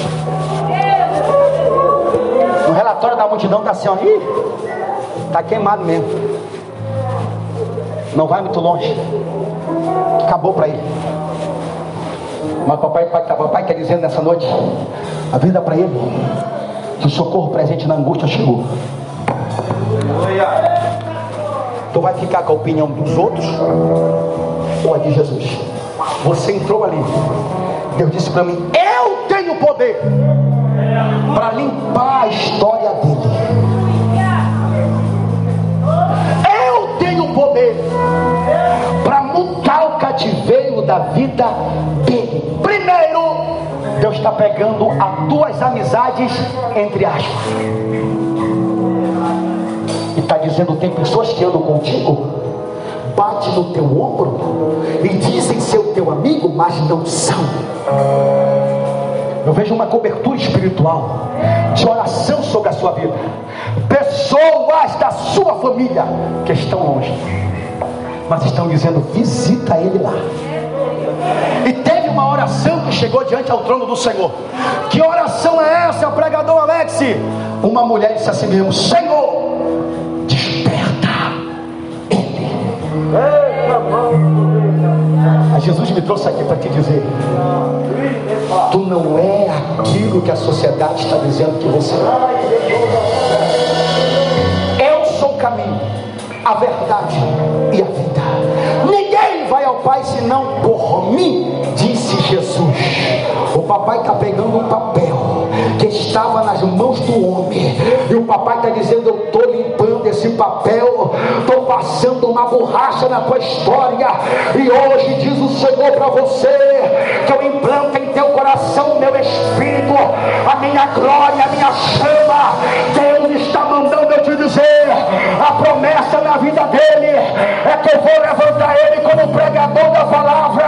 O relatório da multidão está assim, ó. Ih, tá queimado mesmo. Não vai muito longe. Acabou para ele. Mas papai, papai, papai dizendo nessa noite, a vida para ele, que o socorro presente na angústia chegou. Tu vai ficar com a opinião dos outros ou a de Jesus? Você entrou ali. Deus disse para mim: Eu tenho poder para limpar a história da vida dele. Primeiro, Deus está pegando as tuas amizades entre aspas. E está dizendo: tem pessoas que andam contigo bate no teu ombro e dizem ser o teu amigo, mas não são. Eu vejo uma cobertura espiritual de oração sobre a sua vida. Pessoas da sua família que estão longe, mas estão dizendo: visita ele lá. Chegou diante ao trono do Senhor. Que oração é essa, pregador Alex? Uma mulher disse assim mesmo: Senhor, Mas Jesus me trouxe aqui para te dizer: Tu não é aquilo que a sociedade está dizendo que você é. Eu sou o caminho, a verdade e a vida. Ninguém vai ao Pai senão por mim, disse Jesus. Papai está pegando um papel que estava nas mãos do homem, e o papai está dizendo: Eu estou limpando esse papel, passando uma borracha na tua história, e hoje diz o Senhor para você que eu implanto em teu coração o meu espírito, a minha glória, a minha chama. Deus está mandando eu te dizer: a promessa na vida dele é que eu vou levantar ele como pregador da palavra,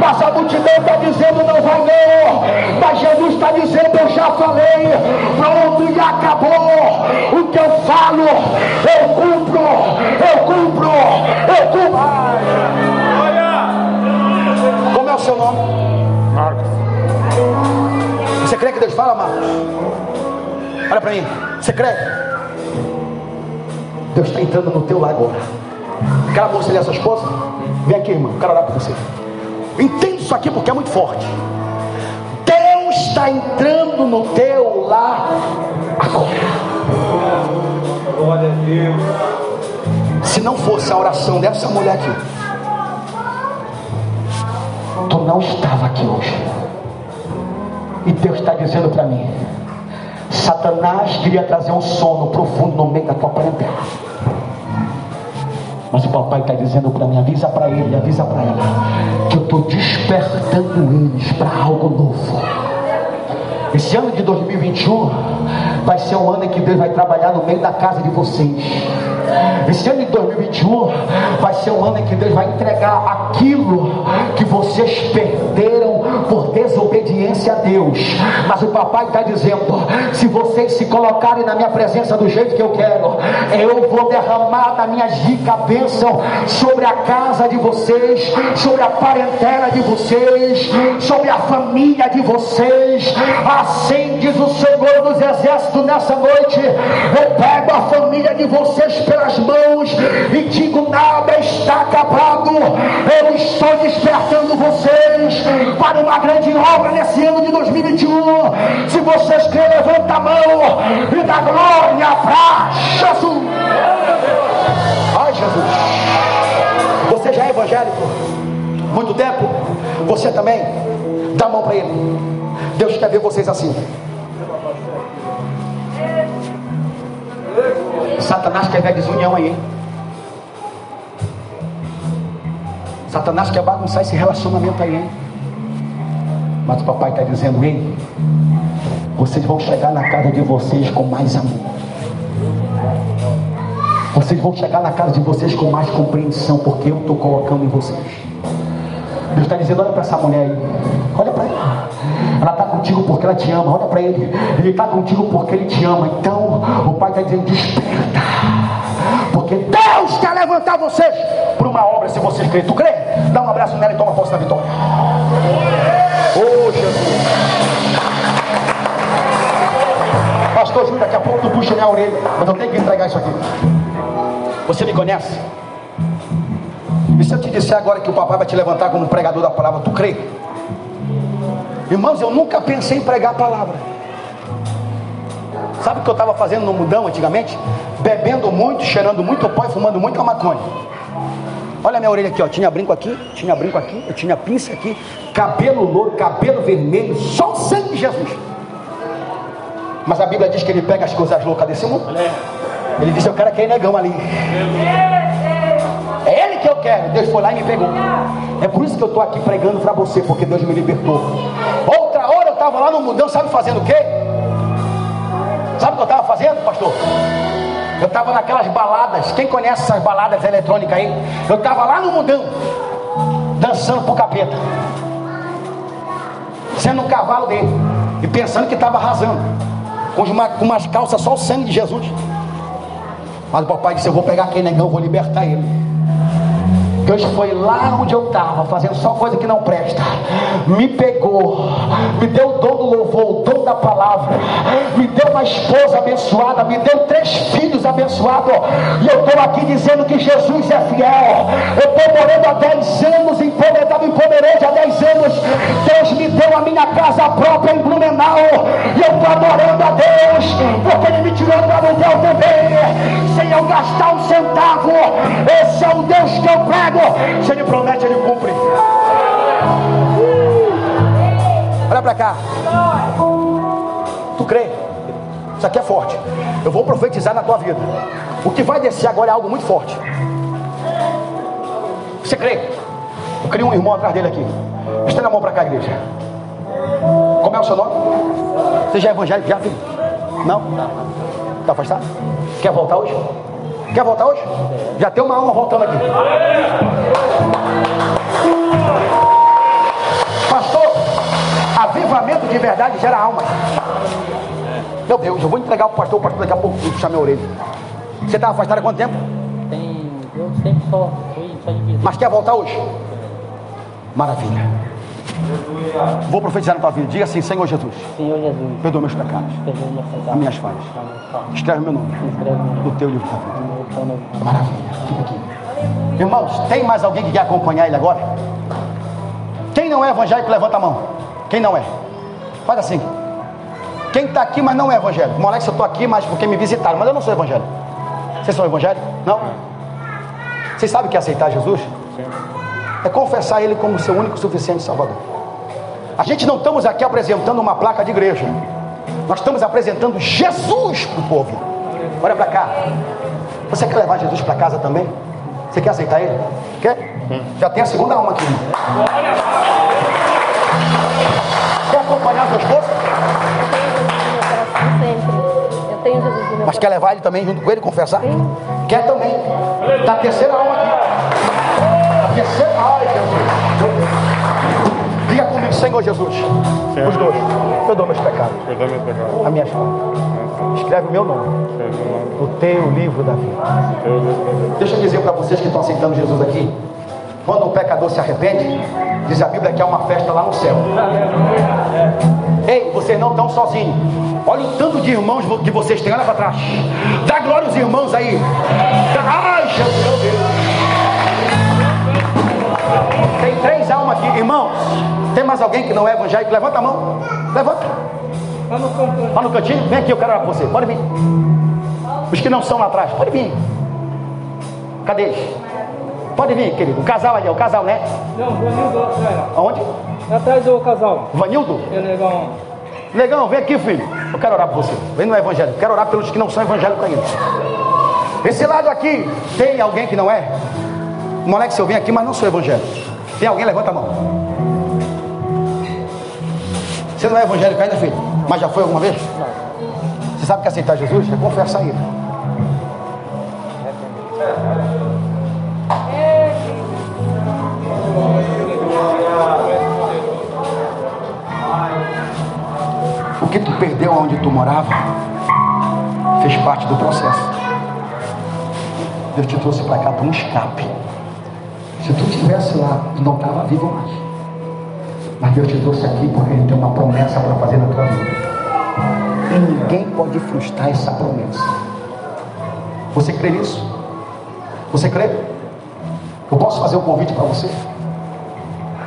mas a multidão está dizendo: não vai não, mas Jesus está dizendo: eu já falei, pronto e acabou. O que eu falo, eu cumpro, eu cumpro, eu cumpro. Como é o seu nome? Marcos. Você crê que Deus fala, Marcos? Olha para mim, você crê? Deus está entrando no teu lar agora. Aquela moça ali é sua esposa? Vem aqui, irmão, quero orar por você. Entenda isso aqui porque é muito forte está entrando no teu lar agora. Glória a Deus. Se não fosse a oração dessa mulher aqui, tu não estava aqui hoje. E Deus está dizendo para mim: Satanás queria trazer um sono profundo no meio da tua parentela. Mas o papai está dizendo para mim: avisa para ele, avisa para ela, que eu estou despertando eles para algo novo. Esse ano de 2021 vai ser um ano em que Deus vai trabalhar no meio da casa de vocês. Esse ano de 2021 vai ser um ano em que Deus vai entregar aquilo que vocês perderam por desobediência a Deus. Mas o papai está dizendo: se vocês se colocarem na minha presença do jeito que eu quero, eu vou derramar da minha rica bênção sobre a casa de vocês, sobre a parentela de vocês, sobre a família de vocês. Assim diz o Senhor dos Exércitos nessa noite: eu de vocês pelas mãos e digo: nada está acabado. Eu estou despertando vocês para uma grande obra nesse ano de 2021. Se vocês querem, levanta a mão e dá glória para Jesus. Ai, Jesus. Você já é evangélico? Muito tempo? Você também? Dá a mão para ele. Deus quer ver vocês assim. Satanás quer ver desunião aí. Satanás quer bagunçar esse relacionamento aí. Hein? Mas o papai está dizendo, ei, vocês vão chegar na casa de vocês com mais amor. Vocês vão chegar na casa de vocês com mais compreensão, porque eu estou colocando em vocês. Deus está dizendo, olha para essa mulher aí. Olha para ela. Ela está contigo porque ela te ama. Olha para ele. Ele está contigo porque ele te ama. Então, o pai está dizendo, desperta. Porque Deus quer levantar vocês para uma obra se vocês crêem. Tu crê? Dá um abraço nela e toma posse da vitória. Oh, Jesus. Pastor Júlio, daqui a pouco tu puxa minha orelha, mas eu tenho que entregar isso aqui. Você me conhece? E se eu te disser agora que o papai vai te levantar como pregador da palavra, tu crê? Irmãos, eu nunca pensei em pregar a palavra. Sabe o que eu estava fazendo no mudão antigamente? Bebendo muito, cheirando muito pó e fumando muita maconha. Olha a minha orelha aqui, ó. Tinha brinco aqui, tinha brinco aqui, eu tinha pinça aqui, cabelo louro, cabelo vermelho, só o sangue de Jesus. Mas a Bíblia diz que ele pega as coisas loucas desse mundo. Ele disse: Eu quero aquele negão ali. É ele que eu quero. Deus foi lá e me pegou. É por isso que eu estou aqui pregando para você, porque Deus me libertou. Outra hora eu estava lá no mudão, sabe fazendo o quê? Sabe o que eu estava fazendo, pastor? Eu estava naquelas baladas. Quem conhece essas baladas eletrônicas aí? Eu estava lá no mudão, dançando pro capeta, sendo um cavalo dele e pensando que estava arrasando, com, uma, com umas calças só o sangue de Jesus. Mas o papai disse: Eu vou pegar aquele negão, vou libertar ele. Deus foi lá onde eu estava, fazendo só coisa que não presta. Me pegou, me deu o dom do louvor, o dom da palavra, me deu uma esposa abençoada, me deu três filhos abençoados. E eu estou aqui dizendo que Jesus é fiel. Eu estou morando há 10 anos, em Pomerode há 10 anos. Deus me deu a minha casa própria em Blumenau. E eu estou adorando a Deus, porque Ele me tirou do aluguel também, sem eu gastar um centavo. Esse é o Deus que eu prego. Se ele promete, ele cumpre. Olha para cá. Crê? Isso aqui é forte. Eu vou profetizar na tua vida. O que vai descer agora é algo muito forte. Você crê? Eu queria um irmão atrás dele aqui. Estenda a mão para cá, igreja. Como é o seu nome? Você já é evangélico? Já, filho? Não? Está afastado? Quer voltar hoje? Quer voltar hoje? Já tem uma alma voltando aqui. Pastor, avivamento de verdade gera alma. Meu Deus, eu vou entregar o pastor, o pastor daqui a pouco puxar minha orelha. Você está afastado há quanto tempo? Tem. Eu sempre só fui só de visita. Mas quer voltar hoje? Maravilha. Vou profetizar na tua vida. Diga assim, Senhor Jesus, Senhor Jesus, perdoa meus pecados, perdoa minhas pecados. as minhas falhas. Escreve meu nome Escreve meu no teu livro da vida. nome nome. Maravilha. Fica aqui. Irmãos, tem mais alguém que quer acompanhar ele agora? Quem não é evangélico, levanta a mão. Quem não é? Faz assim. Quem está aqui, mas não é evangélico. Moleque, eu estou aqui, mas porque me visitaram. Mas eu não sou evangélico. Vocês são evangélicos? Não? Vocês sabem o que é aceitar Jesus? É confessar Ele como seu único suficiente Salvador. A gente não estamos aqui apresentando uma placa de igreja. Nós estamos apresentando Jesus para o povo. Olha para cá. Você quer levar Jesus para casa também? Você quer aceitar Ele? Quer? Já tem a segunda alma aqui. Quer acompanhar seu esposo? Jesus Mas quer levar ele também junto com ele, confessar? Quer também. Da terceira alma aqui. A terceira. Ai, Jesus. Diga comigo, Senhor Jesus. Os dois. Eu dou meus pecados. Perdoa meu pecado. A minhas faltas. Escreve o meu nome no teu livro da vida. Deixa eu dizer para vocês que estão aceitando Jesus aqui. Quando um pecador se arrepende, diz a Bíblia que há uma festa lá no céu. Ei, vocês não estão sozinhos. Olha o tanto de irmãos que vocês têm, olha para trás. Dá glória aos irmãos aí. Ai, Jesus, meu Deus. Tem três almas aqui, irmãos. Tem mais alguém que não é evangélico? Levanta a mão. Levanta. Lá no cantinho, vem aqui, eu quero orar por você. Pode vir. Os que não são lá atrás, pode vir. Cadê eles? Pode vir, querido. O casal ali, é o casal, né? Não. Aonde? Atrás do casal. Vanildo? É legal. Negão, vem aqui, filho. Eu quero orar por você. Vem no evangelho. Quero orar pelos que não são evangélicos ainda. Esse lado aqui, tem alguém que não é? Moleque, se eu vim aqui, mas não sou evangélico. Tem alguém? Levanta a mão. Você não é evangélico ainda, filho? Mas já foi alguma vez? Não. Você sabe que aceitar Jesus é confessar ele. O que tu perdeu onde tu morava fez parte do processo. Deus te trouxe para cá para um escape. Se tu estivesse lá, tu não estava vivo mais. Mas Deus te trouxe aqui porque Ele tem uma promessa para fazer na tua vida. E ninguém pode frustrar essa promessa. Você crê nisso? Você crê? Eu posso fazer um convite para você?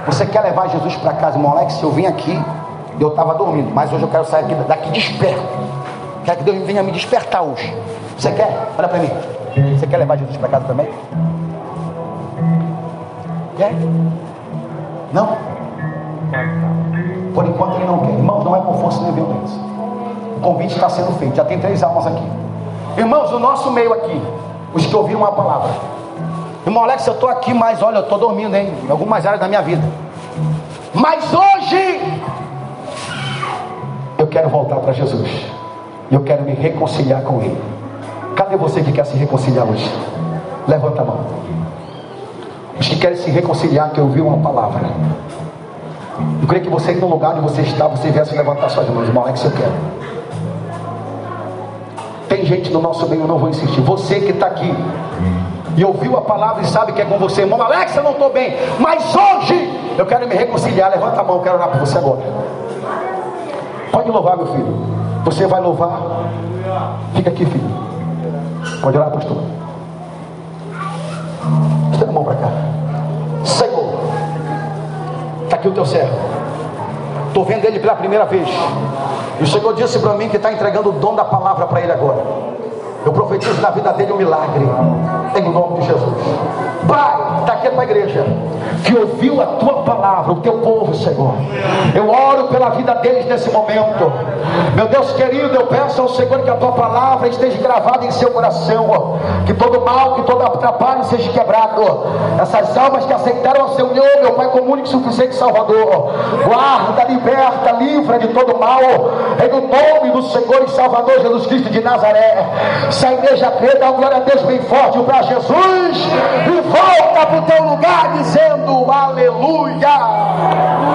Você quer levar Jesus para casa, irmão Alex? Eu vim aqui, eu estava dormindo, mas hoje eu quero sair daqui desperto. Quero que Deus venha me despertar hoje. Você quer? Olha para mim. Você quer levar Jesus para casa também? Quer? Não? Por enquanto ele não quer. Irmãos, não é por força nem violência. O convite está sendo feito. Já tem três almas aqui. Irmãos, o nosso meio aqui, os que ouviram a palavra. Irmão Alex, eu estou aqui, mas olha, eu estou dormindo, hein? Em algumas áreas da minha vida. Mas hoje quero voltar para Jesus. Eu quero me reconciliar com Ele. Cadê você que quer se reconciliar hoje? Levanta a mão. Os que querem se reconciliar, que ouviu uma palavra. Eu creio que você no lugar onde você está, você viesse levantar suas mãos. Irmão Alex, eu quero. Tem gente no nosso meio, eu não vou insistir. Você que está aqui e ouviu a palavra e sabe que é com você, irmão Alex, eu não estou bem, mas hoje eu quero me reconciliar. Levanta a mão, eu quero orar por você agora. Pode louvar, meu filho. Você vai louvar. Fica aqui, filho. Pode orar, pastor. Estenda a mão para cá. Senhor, está aqui o teu servo. Estou vendo ele pela primeira vez. E o Senhor disse para mim que está entregando o dom da palavra para ele agora. Eu profetizo na vida dele um milagre. Em nome de Jesus. Pai, está aqui a tua igreja. Que ouviu a tua palavra, o teu povo, Senhor. Eu oro pela vida deles nesse momento. Meu Deus querido, eu peço ao Senhor que a tua palavra esteja gravada em seu coração. Que todo mal, que todo atrapalho seja quebrado. Essas almas que aceitaram o seu nome, meu Pai comum e suficiente Salvador. Guarda, liberta, livra de todo mal. Em nome do Senhor e Salvador Jesus Cristo de Nazaré. Se a igreja crê, dá glória a Deus bem forte para Jesus. E volta para o teu lugar dizendo aleluia.